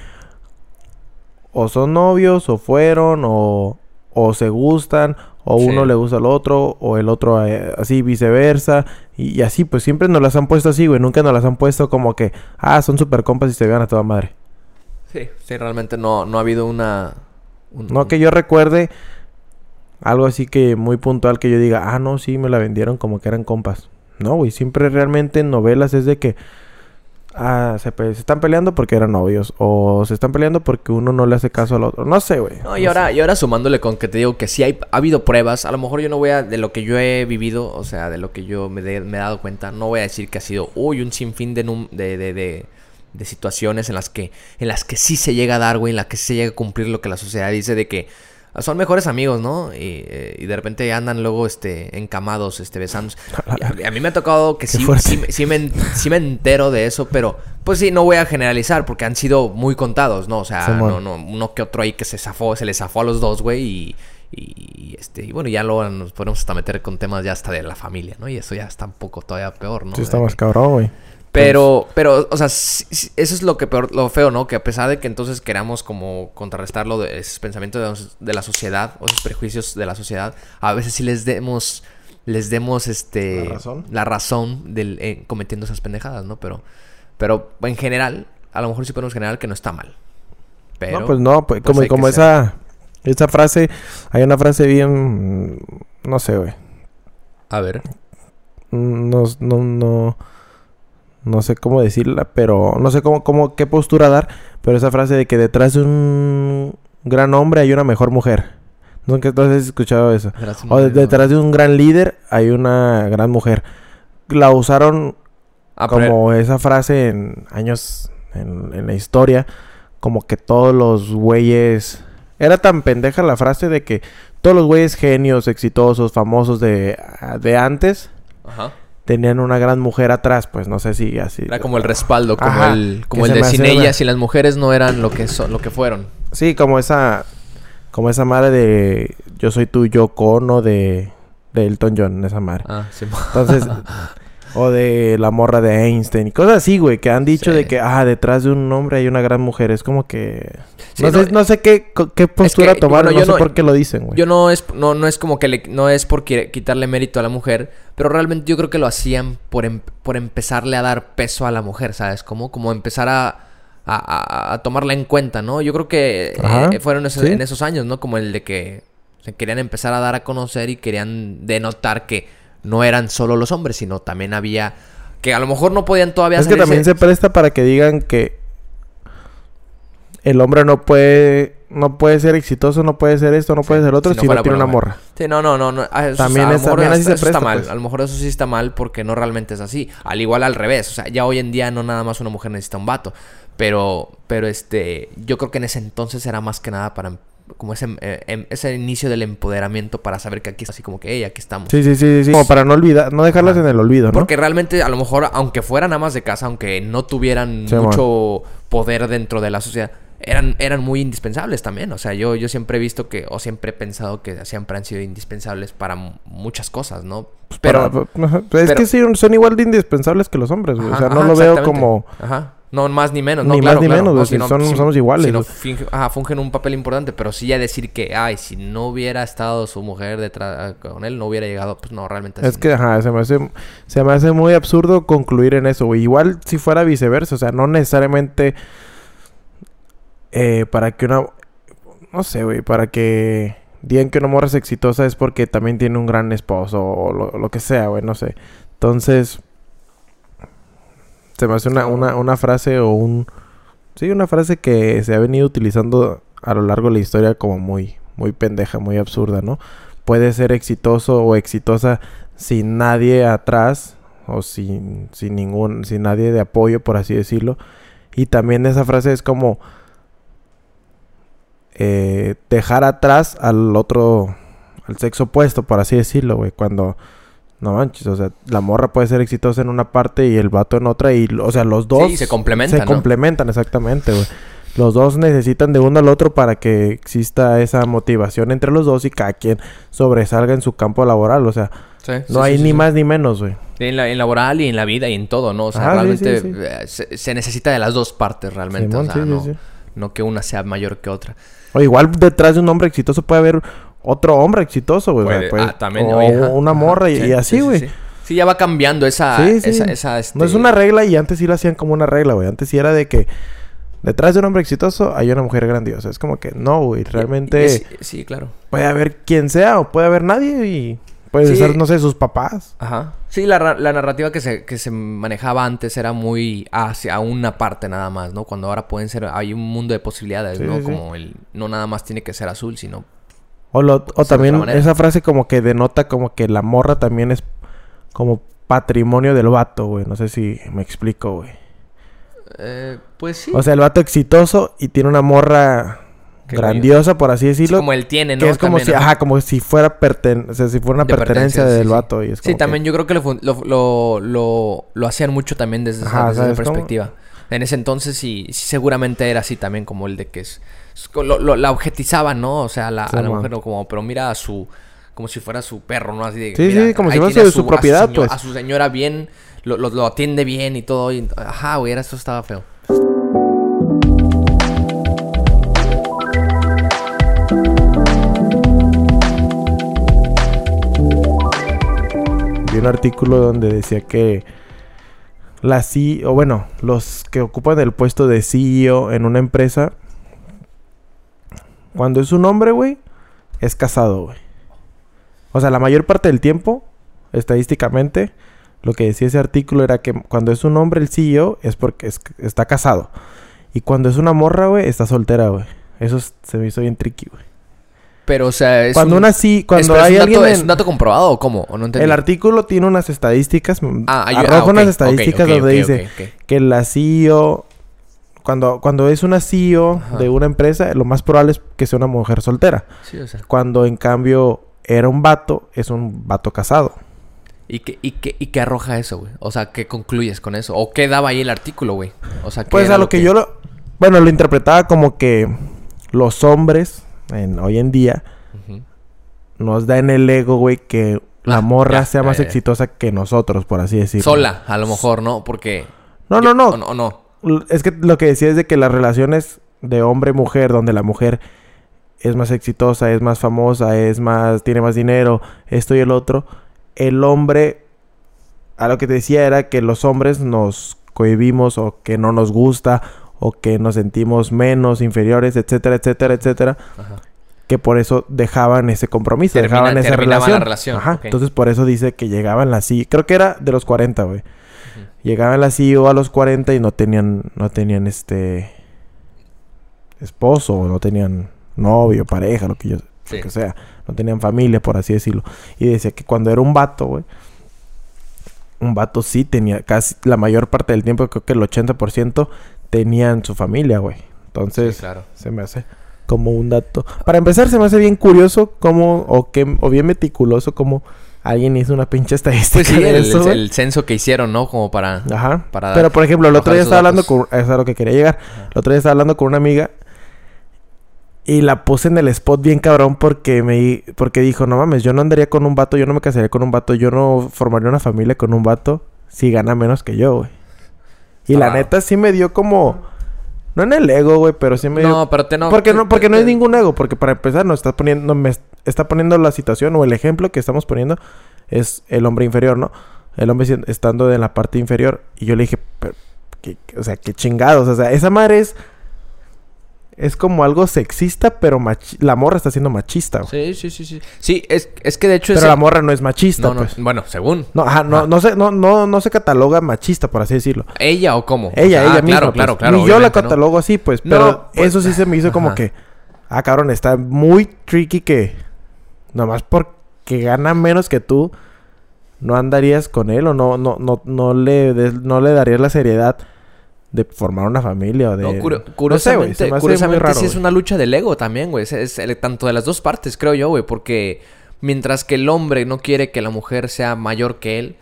o son novios, o fueron, o, o se gustan, o uno le gusta al otro, o el otro eh, así, viceversa. Y, así, pues siempre nos las han puesto así, güey. Nunca nos las han puesto como que, ah, son super compas y se vean a toda madre. Sí, sí, realmente no, no ha habido una... no que yo recuerde algo así que muy puntual que yo diga, ah, no, sí, me la vendieron como que eran compas. No, güey, siempre realmente en novelas es de que ah, se, están peleando porque eran novios o se están peleando porque uno no le hace caso al otro. No sé, güey. No, y ahora, y ahora sumándole con que te digo que sí hay, ha habido pruebas, a lo mejor yo no voy a, de lo que yo he vivido, o sea, de lo que yo me, me he dado cuenta, no voy a decir que ha sido, uy, un sinfín de, de, de, de, de situaciones en las que, en las que sí se llega a dar, güey, en las que sí se llega a cumplir lo que la sociedad dice de que son mejores amigos, ¿no? Y, eh, y, de repente andan luego este encamados, este besándose. A, a, mí me ha tocado que [laughs] sí, sí, sí, me, sí, me, entero de eso, pero pues sí, no voy a generalizar porque han sido muy contados, ¿no? O sea, no, no, uno que otro ahí que se zafó, se le zafó a los dos, güey, y, y, este, y bueno, ya luego nos podemos hasta meter con temas ya hasta de la familia, ¿no? Y eso ya está un poco todavía peor, ¿no? Sí, está más cabrón, güey. Pero, pero, o sea, eso es lo que peor, lo feo, ¿no? Que a pesar de que entonces queramos como contrarrestarlo de esos pensamientos de, la sociedad, o esos prejuicios de la sociedad, a veces sí les demos, les demos este la razón, la razón del, eh, cometiendo esas pendejadas, ¿no? Pero, pero en general, a lo mejor sí podemos generar que no está mal. Pero, no, pues no, pues, como, como esa, esa frase, hay una frase bien, no sé, güey. A ver. No, no, no no sé cómo decirla, pero no sé cómo, cómo, qué postura dar, pero esa frase de que detrás de un gran hombre hay una mejor mujer. Nunca has escuchado eso. O detrás de un gran líder hay una gran mujer. La usaron ah, como esa frase en años en, en, la historia, como que todos los güeyes... Era tan pendeja la frase de que todos los güeyes genios, exitosos, famosos de, de antes... Ajá tenían una gran mujer atrás, pues no sé si así. Era como el respaldo, como el, como el de sin ellas y las mujeres no eran lo que son, lo que fueron. Sí, como esa, como esa madre de yo soy tu yo cono de, de Elton John, esa madre. Ah, sí. Entonces, [laughs] o de la morra de Einstein y cosas así, güey, que han dicho de que, ah, detrás de un hombre hay una gran mujer. Es como que... no, sé, no, sé, qué, qué postura tomar, no sé por qué lo dicen, güey. Yo no es, no, no es como que le, no es por quitarle mérito a la mujer, pero realmente yo creo que lo hacían por, em, por empezarle a dar peso a la mujer, ¿sabes? Como, como empezar a... A, tomarla en cuenta, ¿no? Yo creo que eh, fueron en esos años, ¿no? Como el de que se querían empezar a dar a conocer y querían denotar que no eran solo los hombres, sino también había que a lo mejor no podían todavía Es que también se presta para que digan que el hombre no puede no puede ser exitoso, no puede ser esto, no puede ser otro si, no, tiene una morra. Sí, no, no, no, ah, también, es, también así se presta, está mal. Pues. A lo mejor eso sí está mal porque no realmente es así. Al igual al revés, o sea, ya hoy en día no nada más una mujer necesita un vato, pero pero este, yo creo que en ese entonces era más que nada para como ese, eh, em, ese inicio del empoderamiento para saber que aquí así como que, hey, aquí estamos. Sí, sí, sí, sí. Como para no olvidar, no dejarlas en el olvido, ¿no? Porque realmente, a lo mejor, aunque fueran amas de casa, aunque no tuvieran mucho poder dentro de la sociedad, eran, eran muy indispensables también. O sea, yo, yo siempre he visto que, o siempre he pensado que siempre han sido indispensables para muchas cosas, ¿no? Pues pero, es que sí, son igual de indispensables que los hombres, güey. o sea, no lo veo como... Ajá. No, más ni menos. Ni más ni menos, somos iguales. ajá, fungen un papel importante, pero sí ya decir que, ay, si no hubiera estado su mujer detrás con él, no hubiera llegado, pues no, realmente. Es que, ajá, se me, hace, se me hace muy absurdo concluir en eso, güey. Igual si fuera viceversa, o sea, no necesariamente eh, para que una... No sé, güey, para que digan que una morra es exitosa es porque también tiene un gran esposo o lo, lo que sea, güey, no sé. Entonces se me hace una, una, una frase o un... Sí, una frase que se ha venido utilizando a lo largo de la historia como muy, muy pendeja, muy absurda, ¿no? Puede ser exitoso o exitosa sin nadie atrás o sin, sin ningún, sin nadie de apoyo, por así decirlo. Y también esa frase es como eh, dejar atrás al otro, al sexo opuesto, por así decirlo, güey. Cuando no manches, o sea, la morra puede ser exitosa en una parte y el vato en otra y, o sea, los dos Sí, se complementan, se ¿no? complementan exactamente, güey. Los dos necesitan de uno al otro para que exista esa motivación entre los dos y cada quien sobresalga en su campo laboral, o sea, Sí, sí, no hay sí, ni más ni menos, güey. En, la, en laboral y en la vida y en todo, ¿no? O sea, Ajá, realmente sí, sí. eh, Se, se necesita de las dos partes realmente. Simón, o sea, no que una sea mayor que otra. O igual detrás de un hombre exitoso puede haber otro hombre exitoso, güey. o sea, Puede- puede- ah, también, o oye, una ajá, morra y, sí, y así, sí, sí, güey. Sí, Sí, ya va cambiando esa... Sí, sí. esa, esa, este- No es una regla y antes sí lo hacían como una regla, güey. Antes sí era de que detrás de un hombre exitoso hay una mujer grandiosa. Es como que no, güey. Realmente Es- sí, claro. puede haber quien sea o puede haber nadie y puede ser, no sé, sus papás. Ajá. Sí, la, la narrativa que se, que se manejaba antes era muy hacia una parte nada más, ¿no? Cuando ahora pueden ser... Hay un mundo de posibilidades, ¿no? Como el... No nada más tiene que ser azul, sino... O, lo- o también esa frase como que denota como que la morra también es como patrimonio del vato, güey. No sé si me explico, güey. Eh, pues sí. O sea, el vato exitoso y tiene una morra Qué grandiosa, por así Sí, decirlo. como él tiene, ¿no? que es como También, si, ajá. ajá, como si fuera perten o sea, si fuera una De pertenencia del sí. vato. Y es Sí, que- también yo creo que lo, lo, lo, lo, hacían mucho también desde, esa- Ajá, desde esa ¿sabes cómo? perspectiva. En ese entonces sí, sí, seguramente era así también como el de que es... lo- lo- la objetizaban, ¿no? O sea, la, Sí, a la man. mujer como... Pero mira a su... Como si fuera su perro, ¿no? Así de... Sí, mira, sí, como si fuera su- a su propiedad, pues. A su señora bien... Lo, lo, atiende bien y todo. y- ajá, güey, era, eso estaba feo. Vi un artículo donde decía que la CEO, o bueno, los que ocupan el puesto de CEO en una empresa, cuando es un hombre, güey, es casado, güey. O sea, la mayor parte del tiempo, estadísticamente, lo que decía ese artículo era que cuando es un hombre el CEO es porque es- está casado. Y cuando es una morra, güey, está soltera, güey. Eso es- se me hizo bien tricky, güey. Pero, o sea, es Cuando un- una sí, es- cuando hay un dato- alguien ¿Es un dato comprobado o cómo? ¿O no entendí? el artículo tiene unas estadísticas, Ah, hay- arroja ah, unas estadísticas donde dice que la CEO, cuando, cuando es una CEO Ajá. de una empresa, lo más probable es que sea una mujer soltera. Sí, o sea... Cuando en cambio era un vato, es un vato casado. ¿Y qué, y, qué, ¿Y qué arroja eso, güey? O sea, ¿qué concluyes con eso? ¿O qué daba ahí el artículo, güey? O sea, ¿qué Pues a lo que, yo lo... Bueno, lo interpretaba como que los hombres, en, hoy en día, nos da en el ego, güey, que la Ah, morra ya, sea más exitosa que nosotros, por así decirlo. Sola, a lo mejor, ¿no? Porque... No, yo- no, O no. no, no. Es que lo que decía es de que las relaciones de hombre-mujer, donde la mujer es más exitosa, es más famosa, es más, tiene más dinero, esto y el otro, el hombre, a lo que te decía era que los hombres nos cohibimos o que no nos gusta o que nos sentimos menos, inferiores, etcétera, etcétera, etcétera, Ajá. que por eso dejaban ese compromiso, Termina- dejaban esa relación. la relación, Ajá. Entonces por eso dice que llegaban así, creo que era de los 40, güey. Llegaban la CEO a los 40 y no tenían, no tenían este esposo, no tenían novio, pareja, lo que yo, Sí. lo que sea. No tenían familia, por así decirlo. Y decía que cuando era un vato, güey, un vato sí tenía, casi la mayor parte del tiempo, creo que el 80% tenían su familia, güey. Entonces, Sí, claro. se me hace como un dato. Para empezar, se me hace bien curioso cómo, o, que, o bien meticuloso, como alguien hizo una pinche estadística Pues sí, de el, eso, el- censo que hicieron, ¿no? Como para... Ajá. para Pero por ejemplo, el otro día estaba hablando con. Eso es a lo que quería llegar. El otro día estaba hablando con una amiga. Y la puse en el spot bien cabrón porque me porque dijo, no mames, yo no andaría con un vato, yo no me casaría con un vato, yo no formaría una familia con un vato si gana menos que yo, güey. Y la raro. neta sí me dio como. No en el ego, güey, pero sí me. No, pero te no... porque te- no, porque te- no es ningún ego, porque para empezar nos está poniendo, no, me está poniendo la situación o el ejemplo que estamos poniendo es el hombre inferior, ¿no? El hombre estando en la parte inferior. Y yo le dije, pero, ¿qué- qué- o sea, qué chingados. O sea, esa madre es. Es como algo sexista, pero machi- la morra está siendo machista. güey. Sí, sí, sí, sí. Sí, es, es que de hecho... pero ese- la morra no es machista, No, no, pues. bueno, según. No, ajá, no, Ajá. no, se, no, no, no se cataloga machista, por así decirlo. ¿Ella o cómo? Ella, Ah, ella misma. Claro, pues. claro, claro. Ni yo la catalogo así, pues. Pero pues, eso sí se me hizo como que. Ah, cabrón, está muy tricky que. Nomás porque gana menos que tú. No andarías con él o no, no, no, no le no le darías la seriedad de formar una familia o de. No, curio- No sé, güey, curiosamente, curiosamente raro, sí es una lucha del ego también, güey. Es, tanto de las dos partes, creo yo, güey. Porque, Mientras que el hombre no quiere que la mujer sea mayor que él,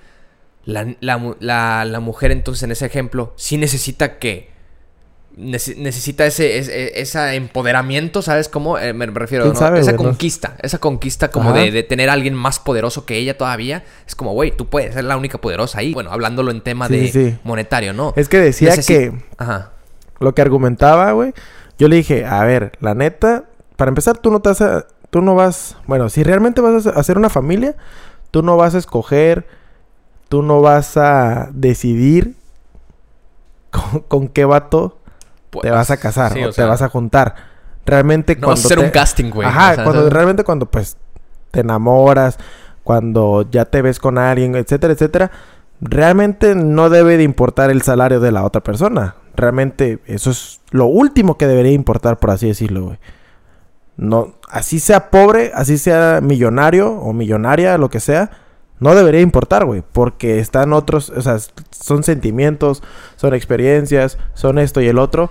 la, la la- la mujer entonces en ese ejemplo sí necesita que... nece- necesita ese, ese, ese empoderamiento, ¿sabes cómo? Eh, me refiero, ¿Quién ¿no? sabe, esa conquista, esa conquista como de, de tener a alguien más poderoso que ella todavía. Es como, güey, tú puedes ser la única poderosa ahí. Bueno, hablándolo en tema Sí, de sí. monetario, ¿no? Es que decía Necesi- que Ajá. lo que argumentaba, güey, yo le dije, a ver, la neta, para empezar, tú no te vas a, tú no vas, bueno, si realmente vas a hacer una familia, tú no vas a escoger, tú no vas a decidir [laughs] con, con qué vato te Pues, vas a casar sí, o, o sea, te vas a juntar. Realmente No vas a cuando hacer te- un casting, güey. Ajá, O sea, cuando realmente cuando pues te enamoras, cuando ya te ves con alguien, etcétera, etcétera, realmente no debe de importar el salario de la otra persona. Realmente eso es lo último que debería importar, por así decirlo, güey. No, así sea pobre, así sea millonario o millonaria, lo que sea, no debería importar, güey, porque están otros, o sea, son sentimientos, son experiencias, son esto y el otro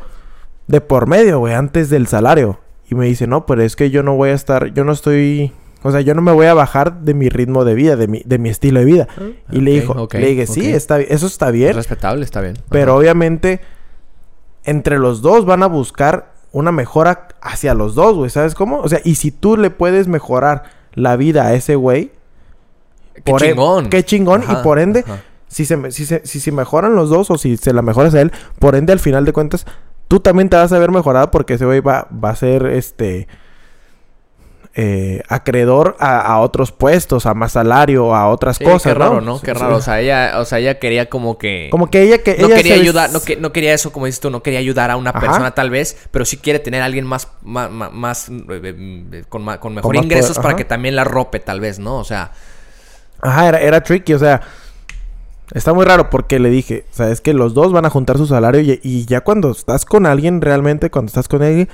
de por medio, güey, antes del salario. Y me dice, no, pero es que yo no voy a estar, yo no estoy, o sea, yo no me voy a bajar de mi ritmo de vida, de mi, de mi estilo de vida. Y le dijo, le dije, sí, está, eso está Es bien, respetable, está bien. pero Ajá. obviamente entre los dos van a buscar una mejora hacia los dos, güey, ¿sabes cómo? O sea, y si tú le puedes mejorar la vida a ese güey, Qué por en- chingón. qué chingón, Ajá, y por ende, ajá. si se, si, se, si mejoran los dos o si se la mejoras a él, por ende, al final de cuentas, tú también te vas a ver mejorado porque ese güey va, va a ser este eh, acreedor a, a otros puestos, a más salario, a otras Sí, cosas. qué raro, ¿no? Qué Sí, raro. O sea, ella, o sea, ella quería como que... Como que ella que no ella quería se- ayudar, no, que, no quería eso, como dices tú, no quería ayudar a una Ajá. persona tal vez, pero sí quiere tener a alguien más, más, más, más, eh, eh, con, con mejor ingresos para que también la rope, tal vez, ¿no? O sea, Ajá, era, era tricky, o sea, está muy raro porque le dije, o sea, es que los dos van a juntar su salario y, y ya cuando estás con alguien realmente, cuando estás con alguien,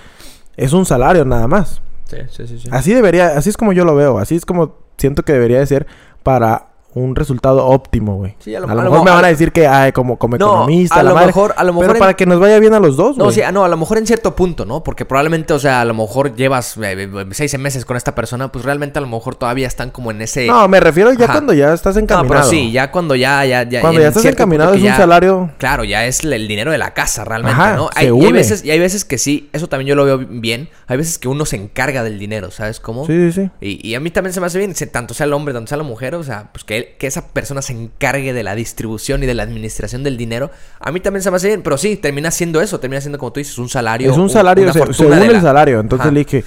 es un salario nada más. sí, sí, sí. sí. Así debería, así es como yo lo veo, así es como siento que debería de ser para un resultado óptimo, güey. Sí, a a lo, lo- a lo mejor me van a a- decir que, ay, como, como No, economista, a la lo madre, mejor- a lo mejor pero en- para que nos vaya bien a los dos, No, güey. sí, no, a lo mejor en cierto punto, ¿no? Porque probablemente, o sea, a lo mejor llevas eh, eh, seis meses con esta persona, pues realmente a lo mejor todavía están como en ese... No, me refiero ya Ajá. cuando ya estás No, encaminado. pero sí, ya cuando ya, ya, ya. Cuando ya estás encaminado es un ya- salario... Claro, ya es el dinero de la casa, realmente, Ajá, ¿no? se Hay, y hay veces, y hay veces que sí, eso también yo lo veo bien. Hay veces que uno se encarga del dinero, ¿sabes cómo? Sí, sí, sí. Y, y a mí también se me hace bien, tanto sea el hombre, tanto sea la mujer, o sea, pues que, él- que esa persona se encargue de la distribución y de la administración del dinero. A mí también se me hace bien, pero sí, termina siendo eso, termina siendo como tú dices, un salario. Es un salario, una se, se fortuna une de el la- salario. Entonces Ajá. le dije,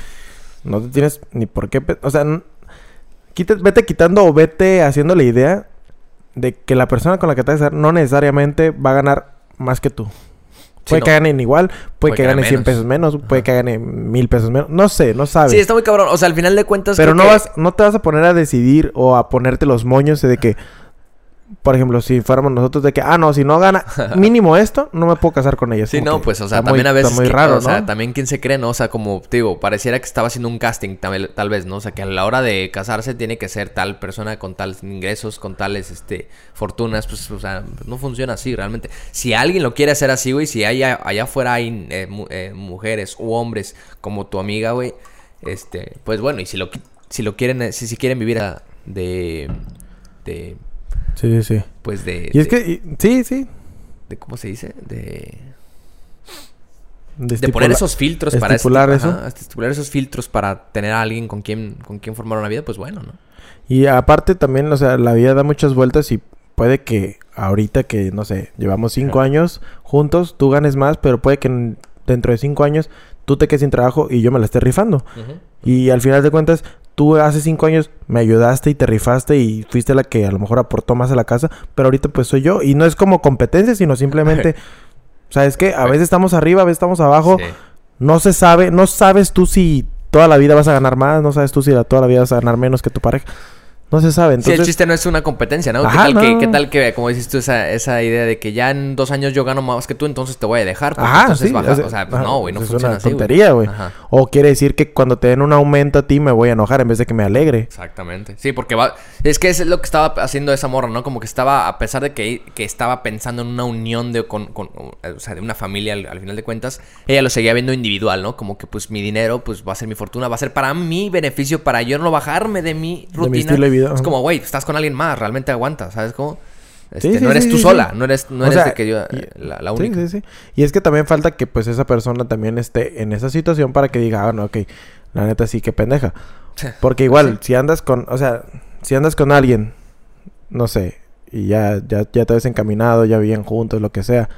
no te tienes ni por qué... O sea, quita- vete quitando o vete haciendo la idea de que la persona con la que te vas a casar no necesariamente va a ganar más que tú. Sí, Puede no. que ganen igual, puede, Puede que que gane gane 100 menos. pesos menos, puede que gane mil pesos menos. No sé, no sabes. Sí, está muy cabrón. O sea, al final de cuentas. Pero no que- vas, no te vas a poner a decidir o a ponerte los moños de que, por ejemplo, si fuéramos nosotros de que, ah, no, si no gana [laughs] mínimo esto, no me puedo casar con ella. Sí, como no, pues, o sea, también muy- a veces. Está muy que- raro, o sea, también quién se cree, ¿no? O sea, como te digo, pareciera que estaba haciendo un casting, tal, tal vez, ¿no? O sea, que a la hora de casarse tiene que ser tal persona con tales ingresos, con tales, este, fortunas, pues, o sea, no funciona así realmente. Si alguien lo quiere hacer así, güey, si allá, allá afuera hay eh, mu- eh, mujeres u hombres como tu amiga, güey, este, pues bueno, y si lo, si lo quieren, eh, si, si quieren vivir a- de, de, Sí, sí, sí. pues de... Y es de- que, y- sí, sí. de- ¿Cómo se dice? De... De, de poner esos filtros para estipular esti- eso. ajá, estipular esos filtros para tener a alguien con quien con quien formar una vida, pues bueno, ¿no? Y aparte también, o sea, la vida da muchas vueltas y puede que ahorita que, no sé, llevamos cinco años juntos, tú ganes más, pero puede que en- dentro de cinco años tú te quedes sin trabajo y yo me la esté rifando. Y al final de cuentas, tú hace cinco años me ayudaste y te rifaste y fuiste la que a lo mejor aportó más a la casa, pero ahorita pues soy yo. Y no es como competencia, sino simplemente, [laughs] ¿sabes qué? A veces estamos arriba, a veces estamos abajo. Sí. No se sabe, no sabes tú si toda la vida vas a ganar más, no sabes tú si la- toda la vida vas a ganar menos que tu pareja. No se sabe. Entonces, sí, el chiste no es una competencia, ¿no? Ajá, ¿Qué, tal no, que. ¿Qué tal que, como dices tú, esa, esa idea de que ya en dos años yo gano más que tú, entonces te voy a dejar? porque Ajá, entonces sí. baja- o sea, o sea, pues ajá, no, güey, no es funciona una así, tontería, güey. O quiere decir que cuando te den un aumento a ti me voy a enojar en vez de que me alegre. Exactamente. Sí, porque va... Es que es lo que estaba haciendo esa morra, ¿no? Como que estaba, a pesar de que, que estaba pensando en una unión de, con, con- o sea, de una familia al, al final de cuentas, ella lo seguía viendo individual, ¿no? Como que pues mi dinero pues va a ser mi fortuna, va a ser para mi beneficio, para yo no bajarme de mi rutina. estilo de Es como, güey, estás con alguien más, realmente aguanta, ¿sabes cómo? Este, Sí, sí, no eres sí, tú sola, no eres, no O eres sea, de que yo, y- la, Sí, única. sí, sí. Y es que también falta que pues esa persona también esté en esa situación para que diga, ah, no, ok, la neta sí, que pendeja. Porque igual, si andas con, o sea, si andas con alguien, no sé, y ya, ya, ya te ves encaminado, ya viven juntos, lo que sea,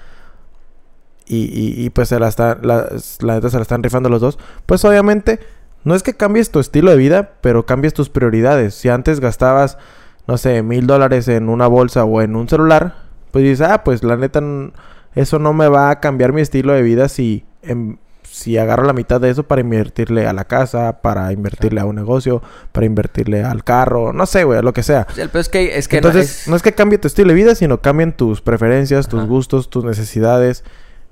y, y, y, pues se la está, la, la neta se la están rifando los dos, pues obviamente no es que cambies tu estilo de vida, pero cambies tus prioridades. Si antes gastabas, no sé, mil dólares en una bolsa o en un celular, pues dices, ah, pues la neta, eso no me va a cambiar mi estilo de vida si, em- si agarro la mitad de eso para invertirle a la casa, para invertirle a un negocio, para invertirle al carro, no sé, güey, lo que sea. Sí, el es que, es que Entonces, no es... que cambie tu estilo de vida, sino cambien tus preferencias, tus Ajá. gustos, tus necesidades.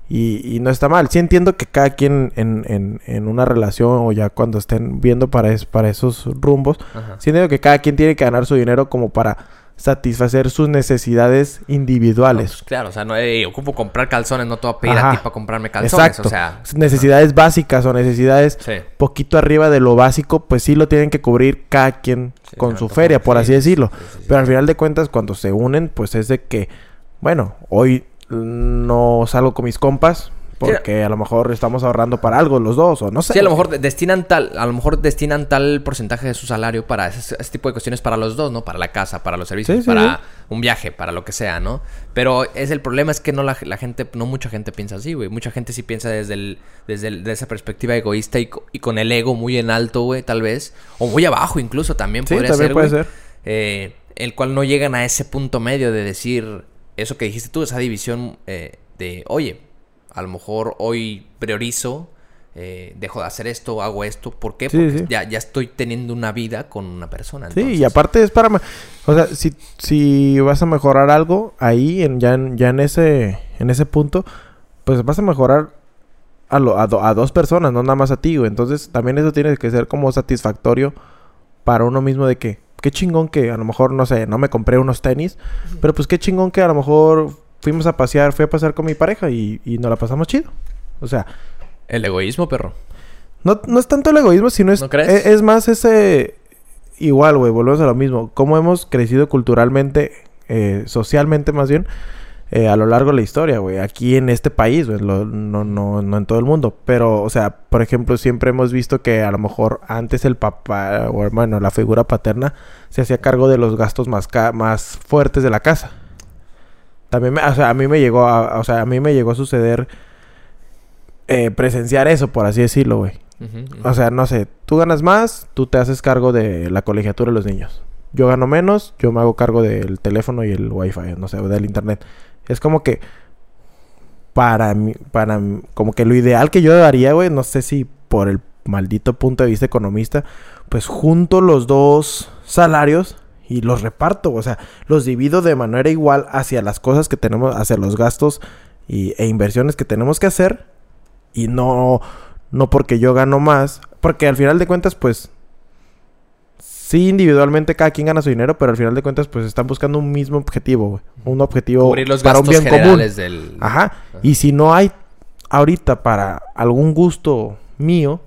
Y, y no está mal. Sí entiendo que cada quien en, en, en una relación o ya cuando estén viendo para, es- para esos rumbos, Ajá. sí entiendo que cada quien tiene que ganar su dinero como para satisfacer sus necesidades individuales. Pues, claro, o sea, no eh, ocupo comprar calzones, no te voy a pedir Ajá. a ti para comprarme calzones. Exacto. O sea, Necesidades básicas o necesidades sí. poquito arriba de lo básico, pues sí lo tienen que cubrir cada quien Sí, con su feria, por Sí, así decirlo. Pero al final de cuentas, cuando se unen, pues es de que, bueno, hoy no salgo con mis compas porque a lo mejor estamos ahorrando para algo los dos o no sé. Sí, a lo mejor de- destinan tal, a lo mejor destinan tal porcentaje de su salario para ese, ese tipo de cuestiones para los dos, ¿no? Para la casa, para los servicios, Sí, sí, para sí. un viaje, para lo que sea, ¿no? Pero es el problema es que no la, la gente, no mucha gente piensa así, güey. Mucha gente sí piensa desde el, desde el- de esa perspectiva egoísta y, y con el ego muy en alto, güey, tal vez, o muy abajo incluso también Sí, podría también ser, puede güey. ser. Eh, el cual no llegan a ese punto medio de decir eso que dijiste tú, esa división eh, de, oye, a lo mejor hoy priorizo, eh, dejo de hacer esto, hago esto. ¿Por qué? Sí, Porque sí. Ya, ya estoy teniendo una vida con una persona. Sí, y aparte es para... O sea, si, si vas a mejorar algo ahí, en, ya, en, ya en, ese, en ese punto, pues vas a mejorar a, lo- a, do- a dos personas, no nada más a ti, güey. Entonces también eso tiene que ser como satisfactorio para uno mismo de que, qué chingón que a lo mejor, no sé, no me compré unos tenis, pero pues qué chingón que a lo mejor fuimos a pasear, fui a pasear con mi pareja y, y nos la pasamos chido. O sea, El egoísmo, perro. no, no es tanto el egoísmo, sino es, ¿No crees? es, es más ese... Igual, güey, volvemos a lo mismo. Cómo hemos crecido culturalmente, eh, socialmente más bien, eh, a lo largo de la historia, güey. Aquí en este país, güey. no, no, no en todo el mundo. Pero, o sea, por ejemplo, siempre hemos visto que a lo mejor antes el papá, o bueno, la figura paterna, se hacía cargo de los gastos más, ca- más fuertes de la casa. También, me- o sea, a mí me llegó a, o sea, a mí me llegó a suceder eh, presenciar eso, por así decirlo, güey. O sea, no sé, tú ganas más, tú te haces cargo de la colegiatura de los niños. Yo gano menos, yo me hago cargo del teléfono y el wifi, no sé, del internet. Es como que para mí, para como que lo ideal que yo haría, güey, no sé si por el maldito punto de vista economista, pues junto los dos salarios y los reparto, o sea, los divido de manera igual hacia las cosas que tenemos, hacia los gastos y, e inversiones que tenemos que hacer y no no porque yo gano más, porque al final de cuentas pues sí individualmente cada quien gana su dinero, pero al final de cuentas pues están buscando un mismo objetivo, güey, un objetivo Cubrir los para un bien común. del... Ajá. Y si no hay ahorita para algún gusto mío,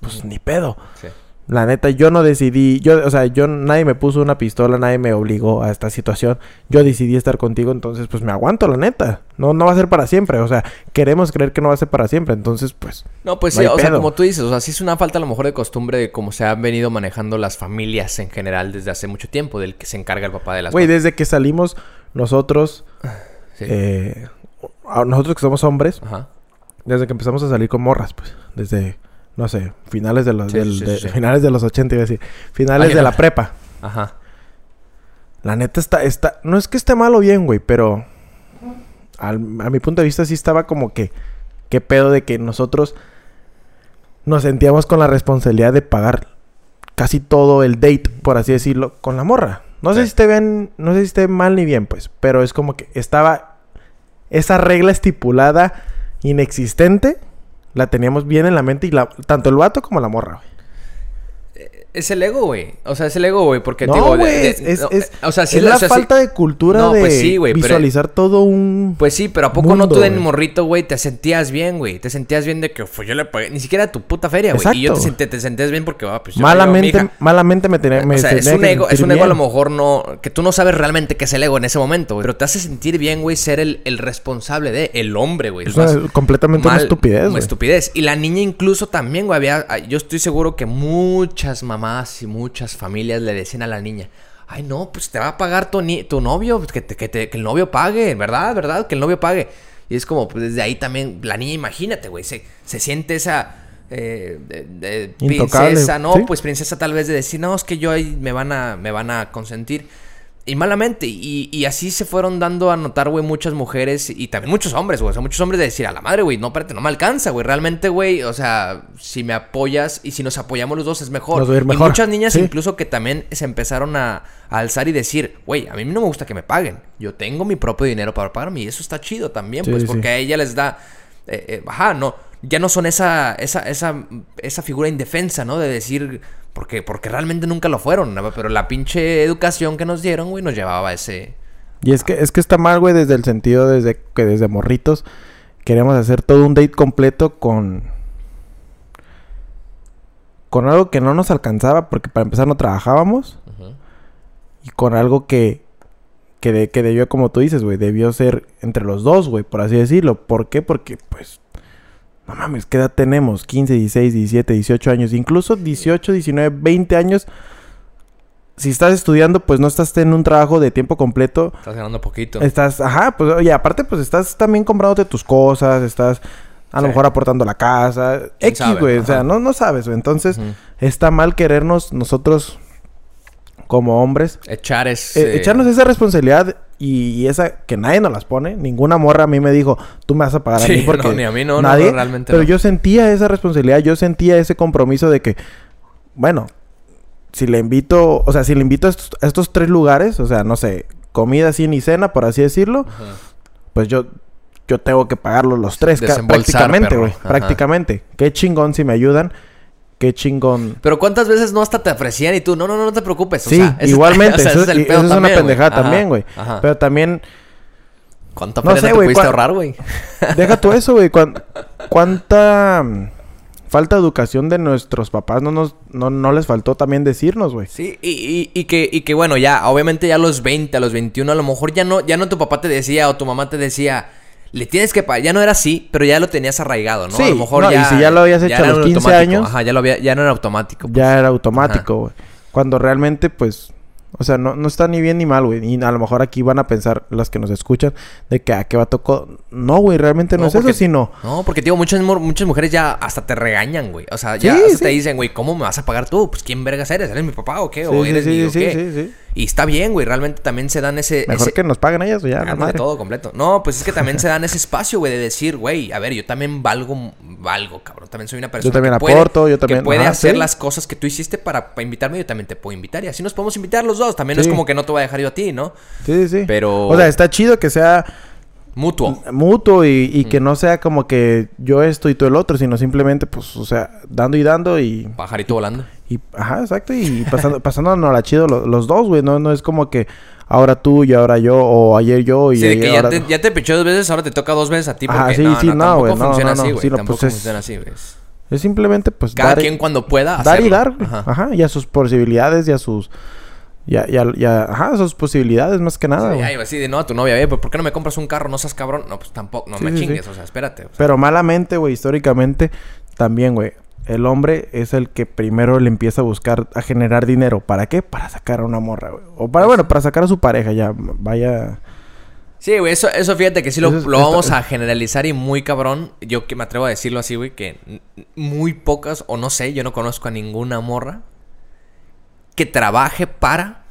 pues ni pedo. Sí. La neta, yo no decidí, yo, o sea, yo, nadie me puso una pistola, nadie me obligó a esta situación. Yo decidí estar contigo, entonces, pues me aguanto, la neta. No, no va a ser para siempre, o sea, queremos creer que no va a ser para siempre, entonces, pues, No, pues No sí, o sea, como tú dices, o sea, sí es una falta a lo mejor de costumbre de cómo se han venido manejando las familias en general desde hace mucho tiempo, del que se encarga el papá de las güey, desde que salimos nosotros, [sighs] Sí. eh, nosotros que somos hombres, Ajá. desde que empezamos a salir con morras, pues, desde, no sé, finales de los, Sí, del- sí, de- sí, sí. finales de los 80, iba a decir, finales Ay, de la prepa. Ajá. La neta está, está, no es que esté mal o bien, güey, pero al- a mi punto de vista sí estaba como que, qué pedo de que nosotros nos sentíamos con la responsabilidad de pagar casi todo el date, por así decirlo, con la morra. No sé si esté bien, no sé si esté mal ni bien, pues, pero es como que estaba esa regla estipulada inexistente, la teníamos bien en la mente y la, tanto el vato como la morra, güey. Es el ego, güey. O sea, es el ego, güey. Porque, No, digo, güey, de- es, es, no, es- o sea, sí es la- o sea, falta de cultura No, de pues sí, pero- visualizar todo un... Pues sí, pero ¿a poco no mundo, tú de morrito, güey, te sentías bien, güey? Te sentías bien de que, pues yo le pagué, ni siquiera tu puta feria, güey. Y yo te, senté- te sentías bien porque, ah, pues yo malamente, mija. malamente me tenía... Me o sea, es un ego, es un ego a lo mejor no, que tú no sabes realmente qué es el ego en ese momento, güey. Pero te hace sentir bien, güey, ser el, el responsable de, el hombre, güey. Es una- completamente una estupidez, Una estupidez. Y la niña incluso también, güey, había, ah, yo estoy seguro que muchas mamás y muchas familias le decían a la niña, ay no, pues te va a pagar tu, ni- tu novio, pues, que, te- que, te- que el novio pague, ¿verdad? ¿Verdad? Que el novio pague. Y es como, pues desde ahí también, la niña, imagínate, güey, se, se siente esa... eh, de- de Intocable, princesa, ¿no? ¿sí? Pues princesa tal vez de decir, no, es que yo ahí me van a, me van a consentir. Y malamente, y, y así se fueron dando a notar, güey, muchas mujeres y también muchos hombres, güey. O sea, muchos hombres de decir, a la madre, güey, no, espérate, no me alcanza, güey. Realmente, güey, o sea, si me apoyas y si nos apoyamos los dos es mejor. Nos va a ir Y muchas niñas Sí. incluso que también se empezaron a, a alzar y decir, güey, a mí no me gusta que me paguen. Yo tengo mi propio dinero para pagarme y eso está chido también, Sí, pues, sí. porque a ella les da, eh, eh, ajá, no, ya no son esa, esa, esa, esa figura indefensa, ¿no? De decir, porque, porque realmente nunca lo fueron, ¿no? pero la pinche educación que nos dieron, güey, nos llevaba a ese... Y es que, es que está mal, güey, desde el sentido desde que desde morritos queremos hacer todo un date completo con. Con algo que no nos alcanzaba, porque para empezar no trabajábamos. Y con algo que. Que, de- que debió, como tú dices, güey, debió ser entre los dos, güey, por así decirlo. ¿Por qué? Porque, pues. No mames, ¿qué edad tenemos? 15, 16, 17, 18 años. Incluso 18, 19, 20 años. Si estás estudiando, pues no estás en un trabajo de tiempo completo. Estás ganando poquito. Estás, ajá, pues oye, aparte pues estás también comprándote tus cosas, estás a lo Sí. mejor aportando la casa, ¿Quién X, güey, o sea, no, no sabes, güey. Entonces, Ujú. está mal querernos nosotros como hombres, Echar es... eh, echarnos esa responsabilidad y, esa que nadie nos las pone. Ninguna morra a mí me dijo, tú me vas a pagar a Sí, mí [laughs] porque no, ni a mí, no, nadie, no, realmente Pero yo sentía esa responsabilidad, yo sentía ese compromiso de que, bueno, si le invito, o sea, si le invito a estos, a estos tres lugares, o sea, no sé, comida, cine y cena, por así decirlo, Ajá. pues yo yo tengo que pagarlos los tres prácticamente, güey, prácticamente. Qué chingón si me ayudan. Qué chingón. Pero ¿cuántas veces no hasta te ofrecían y tú, no, no, no, no te preocupes? o Sí, sea, ese- igualmente, [laughs] o sea, eso, ese es es una pendejada Ajá, también, güey. Pero también ¿Cuánta no sé, te pudiste ahorrar, güey? [laughs] deja tú eso, güey, cuán- cuánta mm, falta de educación de nuestros papás no nos no, no les faltó también decirnos, güey. Sí, y, y, y que, y que bueno, ya, obviamente ya a los 20, a los 21, a lo mejor ya no, ya no tu papá te decía o tu mamá te decía, le tienes que pagar, ya no era así, pero ya lo tenías arraigado, ¿no? Sí, a lo mejor no, y ya. si ya lo habías hecho a los un 15 automático, años. Ajá, ya lo había, ya no era automático. pues. Ya era automático, güey. Cuando realmente, pues, o sea, no, no está ni bien ni mal, güey. Y a lo mejor aquí van a pensar las que nos escuchan de que a qué va tocó. No, güey, realmente no, No, es eso, porque- sino. No, porque, digo, muchas, mu- muchas mujeres ya hasta te regañan, güey. O sea, ya Sí, hasta sí. te dicen, güey, ¿cómo me vas a pagar tú? Pues, ¿quién vergas eres? ¿Eres mi papá o qué? Sí, ¿O sí, eres sí, mi o sí, qué? sí, sí. Y está bien, güey. Realmente también se dan ese... Mejor ese- que nos paguen ellas, ya, Ándale, madre. todo completo. No, pues es que también se dan ese espacio, güey, de decir, güey, a ver, yo también valgo, valgo, cabrón. También soy una persona también que puede, aporto, yo también- que puede ajá, hacer sí. las cosas que tú hiciste para, para invitarme, yo también te puedo invitar. Y así nos podemos invitar los dos. También no es como que no te voy a dejar yo a ti, ¿no? Sí, sí, sí. Pero- O sea, está chido que sea Mutuo. mutuo y, y Mm. que no sea como que yo esto y tú el otro, sino simplemente, pues, o sea, dando y dando y. Pajarito volando. Y ajá, exacto. Y pasando, [laughs] pasándonos la chido lo- los dos, güey. No, no es como que ahora tú y ahora yo, o ayer yo y Sí, de que ayer ya ahora- te, ya te pichó dos veces, ahora te toca dos veces a ti. Porque Ajá, sí, no, sí, no, no, güey, no, funciona no, así, no, güey. sí, no, tampoco pues es- funciona así, güey. Es- Es simplemente, pues, Cada dar, quien cuando pueda dar y hacerlo. dar, güey. Ajá. Ajá. y a sus posibilidades y a sus. Y a, y a- y a- ajá, sus posibilidades más que nada, Sí, güey. así de no a tu novia, eh, ¿por qué no me compras un carro? No seas cabrón. No, pues tampoco, no Sí, me sí, chingues, sí. o sea, espérate. o sea. Pero malamente, güey, históricamente, también, güey. El hombre es el que primero le empieza a buscar, a generar dinero. ¿Para qué? Para sacar a una morra, güey. O para, bueno, para sacar a su pareja, ya. Vaya. Sí, güey, eso, eso fíjate que sí lo, Eso es- lo esto- vamos a generalizar y muy cabrón. Yo que me atrevo a decirlo así, güey, que muy pocas, o no sé, yo no conozco a ninguna morra que trabaje para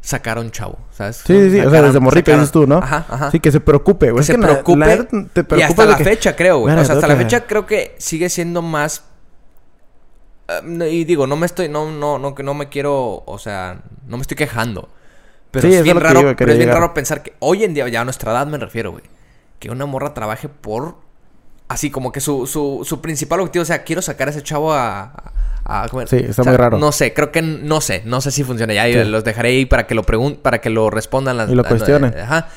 sacar a un chavo, ¿sabes? Sí, sí, sí. O sea, desde morrito dices tú, ¿no? Ajá, ajá. Sí, que se preocupe, güey. que Es se que la- preocupe. la neta te y preocupa hasta de la que- fecha, creo, güey. O sea, hasta la fecha creo que sigue siendo más No, y digo, no me estoy, no, no, no, que no me quiero, o sea, no me estoy quejando. Pero Sí, es bien raro, pero es bien llegar. raro pensar que hoy en día, ya a nuestra edad me refiero, güey. Que una morra trabaje por. Así como que su, su, su principal objetivo sea, quiero sacar a ese chavo a. a- a comer. Sí, está muy raro. No sé, creo que no sé, no sé si funciona. Ya Sí. los dejaré ahí para que lo pregunten, para que lo respondan las Y lo cuestionen. Ajá.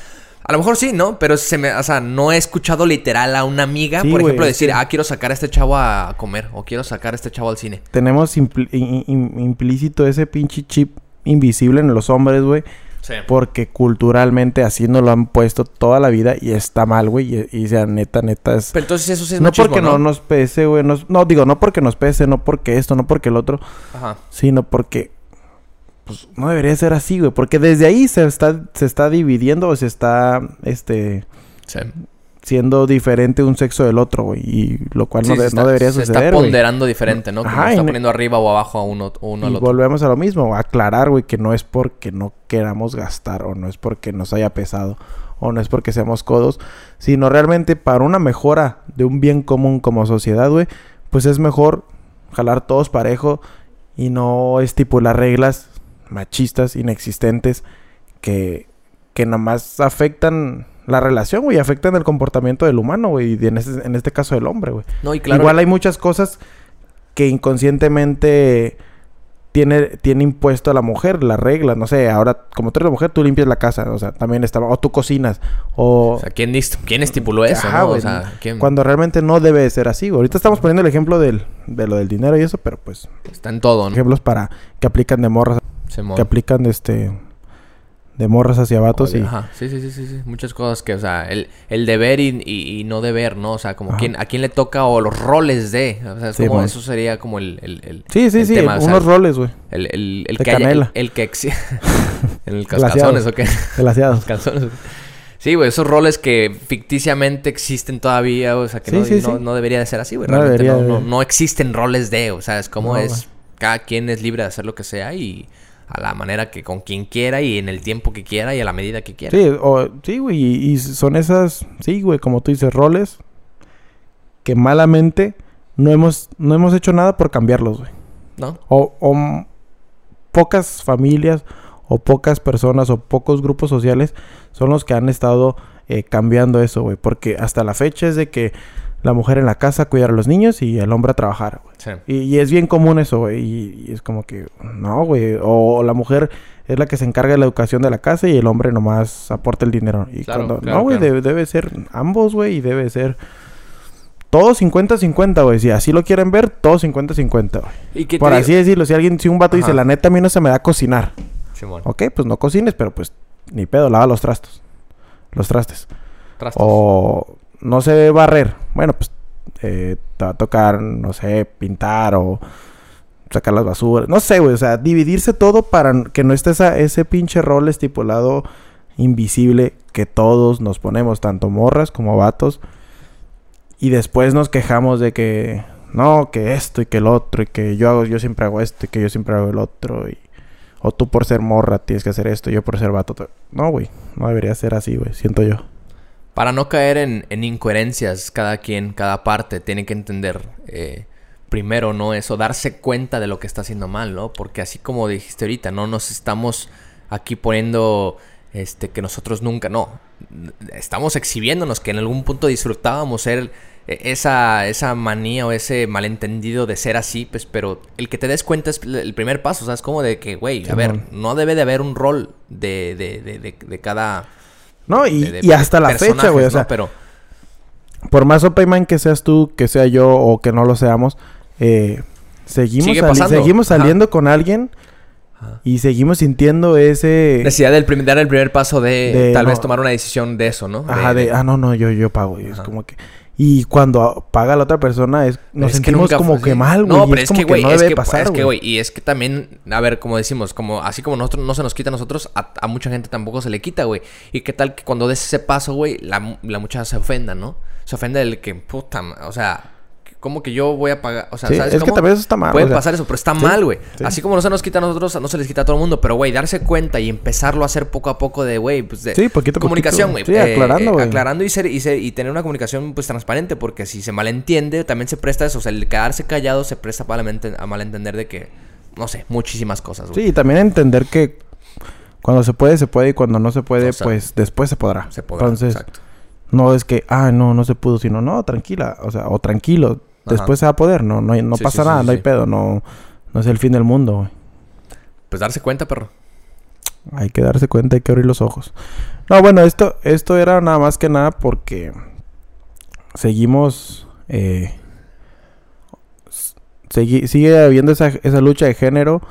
A lo mejor sí, ¿no? Pero se me, o sea, no he escuchado literal a una amiga, Sí, por ejemplo, decir, ah, quiero sacar a este chavo a comer, o quiero sacar a este chavo al cine. Tenemos impl- in- in- implícito ese pinche chip invisible en los hombres, güey. Sí. Porque culturalmente así nos lo han puesto toda la vida y está mal, güey. Y, y sea, neta, neta es... Pero entonces eso sí es no machismo, porque ¿no? no nos pese, güey. No, digo, no porque nos pese, no porque esto, no porque el otro. Ajá. Sino porque... Pues no debería ser así, güey. Porque desde ahí se está, se está dividiendo o se está, este... Sí. Siendo diferente un sexo del otro, güey. Y lo cual Sí, no, de- está- no debería Se está suceder, güey. ponderando diferente, ¿no? Como Ajá, está poniendo arriba o abajo a uno, uno al Y otro. volvemos a lo mismo, aclarar, güey, que no es porque no queramos gastar o no es porque nos haya pesado o no es porque seamos codos, sino realmente para una mejora de un bien común como sociedad, güey, pues es mejor jalar todos parejo y no estipular reglas machistas inexistentes que, que nomás afectan la relación, güey, afectan el comportamiento del humano, güey, y en este, en este caso del hombre, güey. No, y claro. Igual hay muchas cosas que inconscientemente tiene, tiene impuesto a la mujer, las reglas, no sé, ahora como tú eres mujer, tú limpias la casa, o sea, también está, o tú cocinas, o... O sea, ¿quién, quién estipuló eso, Ajá, no? güey, o sea, ¿quién Cuando realmente no debe de ser así, güey. Ahorita estamos poniendo el ejemplo del, de lo del dinero y eso, pero pues, está en todo, ¿no? ejemplos para que aplican de morras, Simón. que aplican de este, de morras hacia vatos y... Ajá, sí, sí, sí, sí, sí. Muchas cosas que, o sea, el, el deber y, y- y no deber, ¿no? O sea, como quién, a quién le toca o los roles de. O sea, es Sí, como, mon. eso sería como el, el, el, Sí, sí, el sí, tema, o sea, unos roles, güey, el, el, el de que haya, el, canela. el que en [laughs] [laughs] el calzones o qué. glaseados. [laughs] Calzones. Sí, güey, esos roles que ficticiamente existen todavía, o sea, que Sí, no, sí, no, debería de ser así, güey. Realmente no, debería no, no existen roles de, o sea, es como es, cada quien es libre de hacer lo que sea y a la manera que con quien quiera y en el tiempo que quiera y a la medida que quiera. Sí, o, sí, güey, y, y son esas, sí, güey, como tú dices, roles que malamente no hemos, no hemos hecho nada por cambiarlos, güey. ¿No? O, o pocas familias o pocas personas o pocos grupos sociales son los que han estado eh, cambiando eso, güey. Porque hasta la fecha es de que la mujer en la casa cuidar a los niños y el hombre a trabajar, güey. Sí. Y, y es bien común eso, güey. Y, y es como que, no, güey. O, la mujer es la que se encarga de la educación de la casa y el hombre nomás aporta el dinero. Y Claro, cuando, claro, no, güey, claro. debe, debe ser ambos, güey. Y debe ser todo 50-50, güey. Si así lo quieren ver, todo 50-50, güey. ¿Y qué te Por así decirlo, si alguien, si un vato dice, la neta, a mí no se me da cocinar. Simón. Ok, pues no cocines, pero pues ni pedo, lava los trastos. Los trastes. Trastos. O no sé barrer. Bueno, pues eh, te va a tocar, no sé, pintar o sacar las basuras. No sé, güey. O sea, dividirse todo para que no esté esa, ese pinche rol estipulado invisible que todos nos ponemos, tanto morras como vatos. Y después nos quejamos de que no, que esto y que el otro y que yo hago, yo siempre hago esto y que yo siempre hago el otro y o tú por ser morra tienes que hacer esto, yo por ser vato. No, güey, no debería ser así, güey, siento yo. Para no caer en, en incoherencias, cada quien, cada parte, tiene que entender eh, primero, ¿no? Eso, darse cuenta de lo que está haciendo mal, ¿no? Porque así como dijiste ahorita, no nos estamos aquí poniendo este que nosotros nunca, no. Estamos exhibiéndonos que en algún punto disfrutábamos ser eh, esa, esa manía o ese malentendido de ser así, pues, pero el que te des cuenta es el primer paso, o sea, es como de que, güey, a ver, no debe de haber un rol de, de, de, de, de cada... No, y, de- de y hasta la fecha, güey, o ¿no? sea, Pero... por más open mind que seas tú, que sea yo o que no lo seamos, eh, seguimos, sali- seguimos Ajá. saliendo con alguien Ajá. y seguimos sintiendo ese... Necesidad del prim- dar el primer paso de, De tal no- vez tomar una decisión de eso, ¿no? Ajá, de, ah, no, no, yo, yo pago. Y es como que... Y cuando paga la otra persona, es, nos es que sentimos nunca como que mal, güey. No, pero es como que, güey, no es debe que, pasar, es que, güey. y es que también, a ver, como decimos, como así como nosotros no se nos quita a nosotros, a, a mucha gente tampoco se le quita, güey. Y qué tal que cuando des ese paso, güey, la, la muchacha se ofenda, ¿no? Se ofende del que, puta, o sea, ¿cómo que yo voy a pagar? O sea, Sí, ¿sabes es que cómo? también eso está mal, Puede o sea, pasar eso, pero está sí, mal, güey. sí. Así como no se nos quita a nosotros, no se les quita a todo el mundo. Pero, güey, darse cuenta y empezarlo a hacer poco a poco de, güey, pues de... Sí, poquito a Comunicación, güey. Sí, aclarando, güey. aclarando y, ser, y, ser- y tener una comunicación, pues, transparente. Porque si se malentiende, también se presta eso. O sea, el quedarse callado se presta para a malentender de que... No sé, muchísimas cosas, güey. Sí, y también entender que cuando se puede, se puede y cuando no se puede, O sea, pues después se podrá. Se podrá, Entonces, exacto. no es que, ah, no, no se pudo, sino, no, tranquila, o sea, o tranquilo. Después se va a poder, no, no, no Sí, pasa sí, nada, sí, no hay pedo, no, no es el fin del mundo, güey. Pues darse cuenta, perro. Hay que darse cuenta, hay que abrir los ojos. No, bueno, esto, esto era nada más que nada porque seguimos, eh, segui- sigue habiendo esa, esa lucha de género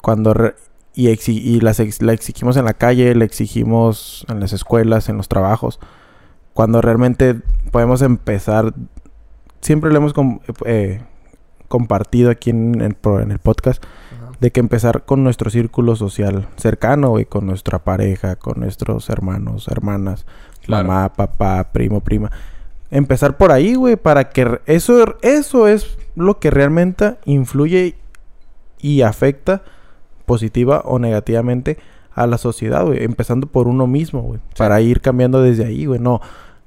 cuando re- y, exi- y las ex- la exigimos en la calle, la exigimos en las escuelas, en los trabajos, cuando realmente podemos empezar, siempre lo hemos com- eh, compartido aquí en el, pro- en el podcast, Ajá. de que empezar con nuestro círculo social cercano, güey, con nuestra pareja, con nuestros hermanos, hermanas, Claro. mamá, papá, primo, prima. Empezar por ahí, güey, para que eso, eso es lo que realmente influye y afecta positiva o negativamente a la sociedad, güey. Empezando por uno mismo, güey. Para ir cambiando desde ahí, güey. No,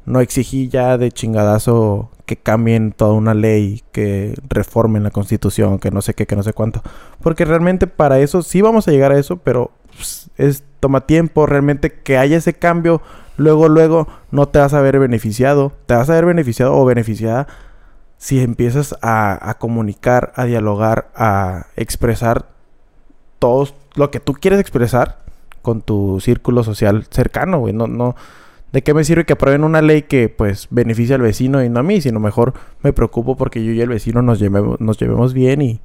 no exigí ya de chingadazo que cambien toda una ley, que reformen la constitución, que no sé qué, que no sé cuánto. Porque realmente para eso sí vamos a llegar a eso, pero pues, es toma tiempo. Realmente que haya ese cambio, luego, luego no te vas a ver beneficiado. Te vas a ver beneficiado o beneficiada si empiezas a, a comunicar, a dialogar, a expresar todo lo que tú quieres expresar con tu círculo social cercano, güey. No, no. ¿De qué me sirve que aprueben una ley que, pues, beneficia al vecino y no a mí? Sino mejor me preocupo porque yo y el vecino nos llevemos, nos llevemos bien y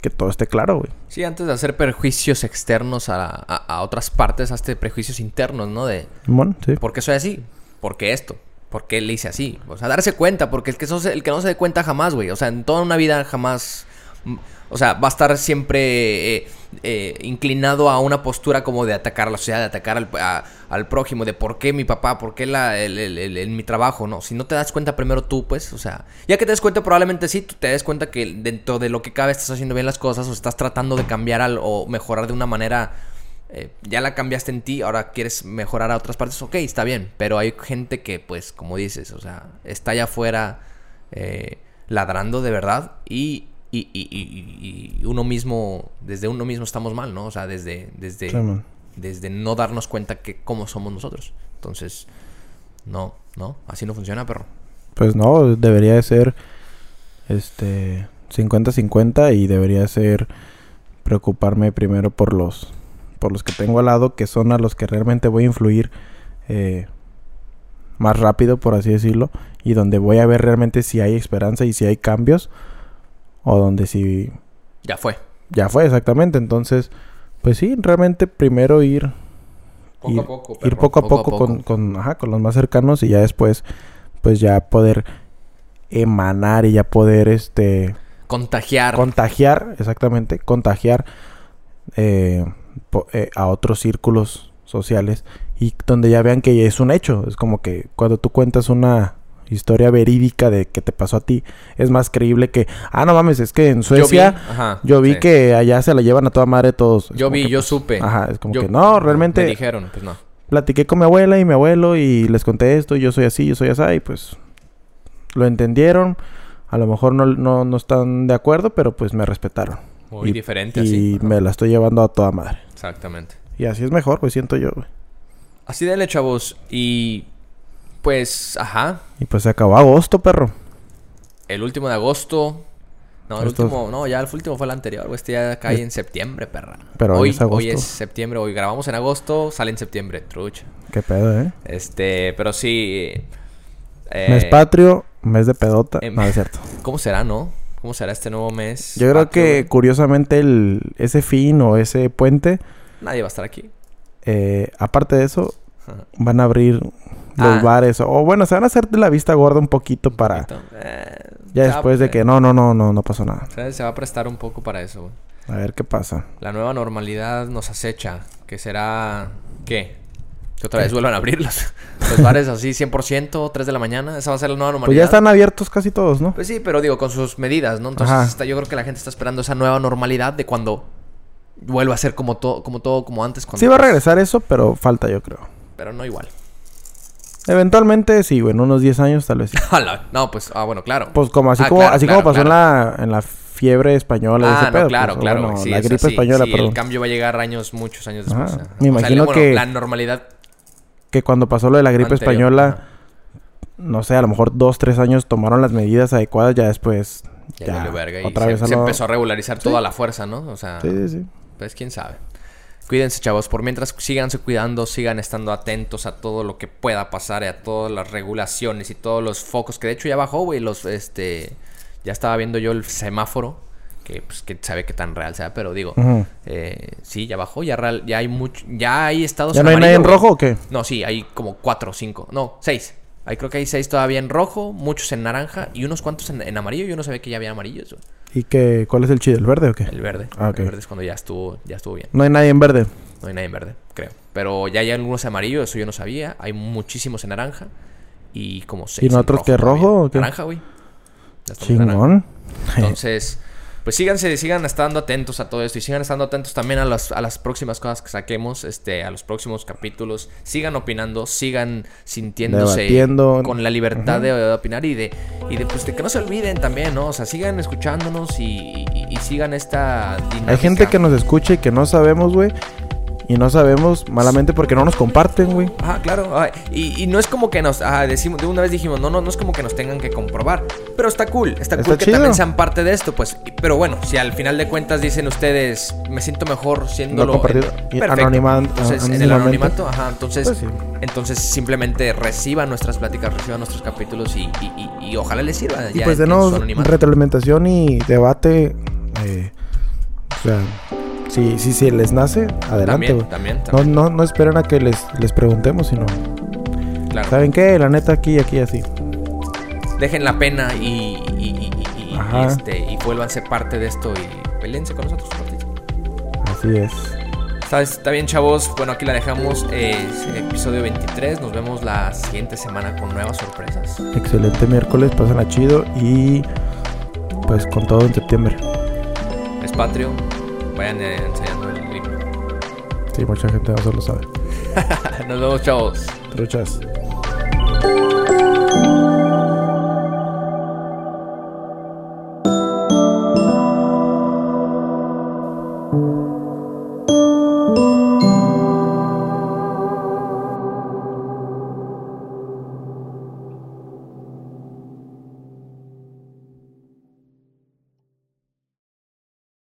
que todo esté claro, güey. Sí, antes de hacer prejuicios externos a, a- a otras partes, hazte prejuicios internos, ¿no? De Bueno, sí. por qué soy así, por qué esto, por qué le hice así. O sea, darse cuenta, porque el que, no se- el que no se dé cuenta jamás, güey. O sea, en toda una vida jamás. O sea, va a estar siempre eh, eh, inclinado a una postura como de atacar a la sociedad, de atacar al, al prójimo, de por qué mi papá, por qué la, el, mi trabajo, ¿no? Si no te das cuenta primero tú, pues, o sea, ya que te des cuenta, probablemente sí, tú te des cuenta que dentro de lo que cabe estás haciendo bien las cosas o estás tratando de cambiar al, o mejorar de una manera eh, ya la cambiaste en ti, ahora quieres mejorar a otras partes, ok, está bien, pero hay gente que, pues, como dices, o sea, está allá afuera ladrando de verdad y, y, y- y- y uno mismo, desde uno mismo estamos mal, ¿no? O sea, desde, desde, desde no darnos cuenta que cómo somos nosotros. Entonces, no, no, así no funciona, perro. Pues no, debería de ser este 50-50 y debería ser preocuparme primero por los por los que tengo al lado, que son a los que realmente voy a influir eh, más rápido, por así decirlo, y donde voy a ver realmente si hay esperanza y si hay cambios, o donde si Ya fue. ya fue exactamente. Entonces, pues sí, realmente primero ir Poco ir, a poco, ir perro, poco a poco a poco, poco. Con, con, ajá, con los más cercanos y ya después, pues ya poder emanar y ya poder, este, Contagiar. contagiar, exactamente, contagiar eh, po- eh, a otros círculos sociales y donde ya vean que es un hecho. Es como que cuando tú cuentas una historia verídica de que te pasó a ti, es más creíble que, ah, no mames, es que en Suecia... Yo vi, ajá, Yo vi sí. que allá se la llevan a toda madre todos. Es Yo vi, que, yo pues, supe. Ajá, es como Yo- que no, realmente Me dijeron, pues no. platiqué con mi abuela y mi abuelo y les conté esto, y yo soy así, yo soy así, y pues lo entendieron. A lo mejor no, no, no están de acuerdo, pero pues me respetaron. Muy Y- diferente Y así. Me la estoy llevando a toda madre. Exactamente. Y así es mejor, pues siento yo, güey. Así dale, chavos. Y pues, ajá. Y pues se acabó agosto, perro. El último de agosto. No, el Esto- último, no, ya el último fue el anterior. güey. Este ya cae en septiembre, perra. Pero hoy hoy, es agosto. hoy es septiembre. Hoy grabamos en agosto, sale en septiembre. Trucha. Qué pedo, ¿eh? Este, pero sí. eh, mes patrio, mes de pedota. em- no, es cierto. [laughs] ¿Cómo será, no? ¿Cómo será este nuevo mes? Yo creo patrio, que güey? curiosamente el, ese fin o ese puente, Nadie va a estar aquí. eh, aparte de eso, Ajá. van a abrir los Ah. bares. O bueno, se van a hacer de la vista gorda un poquito para... Poquito. Eh, Ya va- después de que no, no, no, no, no pasó nada. Se va a prestar un poco para eso, güey. A ver qué pasa. La nueva normalidad nos acecha. Que será. ¿Qué? Que otra vez vuelvan a abrirlos. [laughs] Los bares así 100%, 3 de la mañana. Esa va a ser la nueva normalidad. Pues ya están abiertos casi todos, ¿no? Pues sí, pero digo, con sus medidas, ¿no? Entonces está- yo creo que la gente está esperando esa nueva normalidad de cuando vuelva a ser como todo, como todo, como antes. Cuando, Sí va a regresar eso, pero falta yo creo. Pero no igual. Eventualmente sí, güey, en unos 10 años tal vez sí. [laughs] No, pues, ah, bueno, claro. Pues como así Ah, como claro, así claro, como pasó claro. en la en la fiebre española y Ah, ese no, pedo, claro, pues, o claro. bueno, sí, la gripe así. española, Sí, perdón. el cambio va a llegar años, muchos años Ajá. después. Me imagino bueno, que- la normalidad Que cuando pasó lo de la gripe anterior, española, ajá, no sé, a lo mejor dos, tres años tomaron las medidas adecuadas, ya después ya, ya, verga y otra se, vez se lo- empezó a regularizar Sí. toda la fuerza, ¿no? O sea, Sí, sí, sí. pues quién sabe. Cuídense, chavos. Por mientras, síganse cuidando, sigan estando atentos a todo lo que pueda pasar y a todas las regulaciones y todos los focos. Que de hecho ya bajó, güey. Los, este... Ya estaba viendo yo el semáforo. Que, pues, que sabe qué tan real sea, pero digo... Eh, sí, ya bajó. Ya, real- ya hay mucho... Ya hay estados ¿Ya no hay nadie en rojo o qué? No, sí, hay como cuatro o cinco. No, seis. Ahí creo que hay seis todavía en rojo, muchos en naranja y unos cuantos en, en amarillo. Yo no sabía que ya había amarillos, güey. ¿Y qué, cuál es el chido? ¿El verde o qué? El verde. Ah. El verde es cuando ya estuvo, ya estuvo bien. No hay nadie en verde. No hay nadie en verde, creo. Pero ya hay algunos amarillos, eso yo no sabía. Hay muchísimos en naranja. Y como seis. en nosotros qué, todavía. rojo o qué? Naranja, güey. En naranja. Chingón. Entonces, pues síganse, sigan estando atentos a todo esto. Y sigan estando atentos también a las, a las próximas cosas que saquemos, este, a los próximos capítulos. Sigan opinando, sigan sintiéndose Debatiendo. con la libertad de, de opinar y de, y de, pues, de que no se olviden también, ¿no? O sea, sigan escuchándonos y, y- y sigan esta dinámica. Hay gente que nos escucha y que no sabemos, güey. Y no sabemos malamente porque no nos comparten, güey. Ah, claro. ah, y, y no es como que nos ah, decimos, de una vez dijimos, no, no, no es como que nos tengan que comprobar. Pero está cool, está, Está cool que también sean parte de esto, pues. Pero bueno, si al final de cuentas dicen ustedes, me siento mejor siendo No compartido. Entonces, en el anonimato, ajá, entonces, Pues sí. entonces simplemente reciban nuestras pláticas, reciban nuestros capítulos y, y- y- y ojalá les sirva. Y ya pues en- en denos retroalimentación y debate. eh, o sea, si, si, si les nace, adelante, También, güey. también, No, también, no, no esperen a que les, les preguntemos, sino. claro. ¿Saben qué? La neta aquí, aquí, así. Dejen la pena y, y, y- este, y vuélvanse parte de esto y pelense con nosotros. Así es. Está, está bien, chavos. Bueno, aquí la dejamos. eh, es el episodio 23. Nos vemos la siguiente semana con nuevas sorpresas. Excelente miércoles, pasen chido y. Pues con todo en septiembre. Es patrio. Vayan eh, enseñando el himno. Sí, mucha gente no se lo sabe. [laughs] Nos vemos, chavos. Truchas.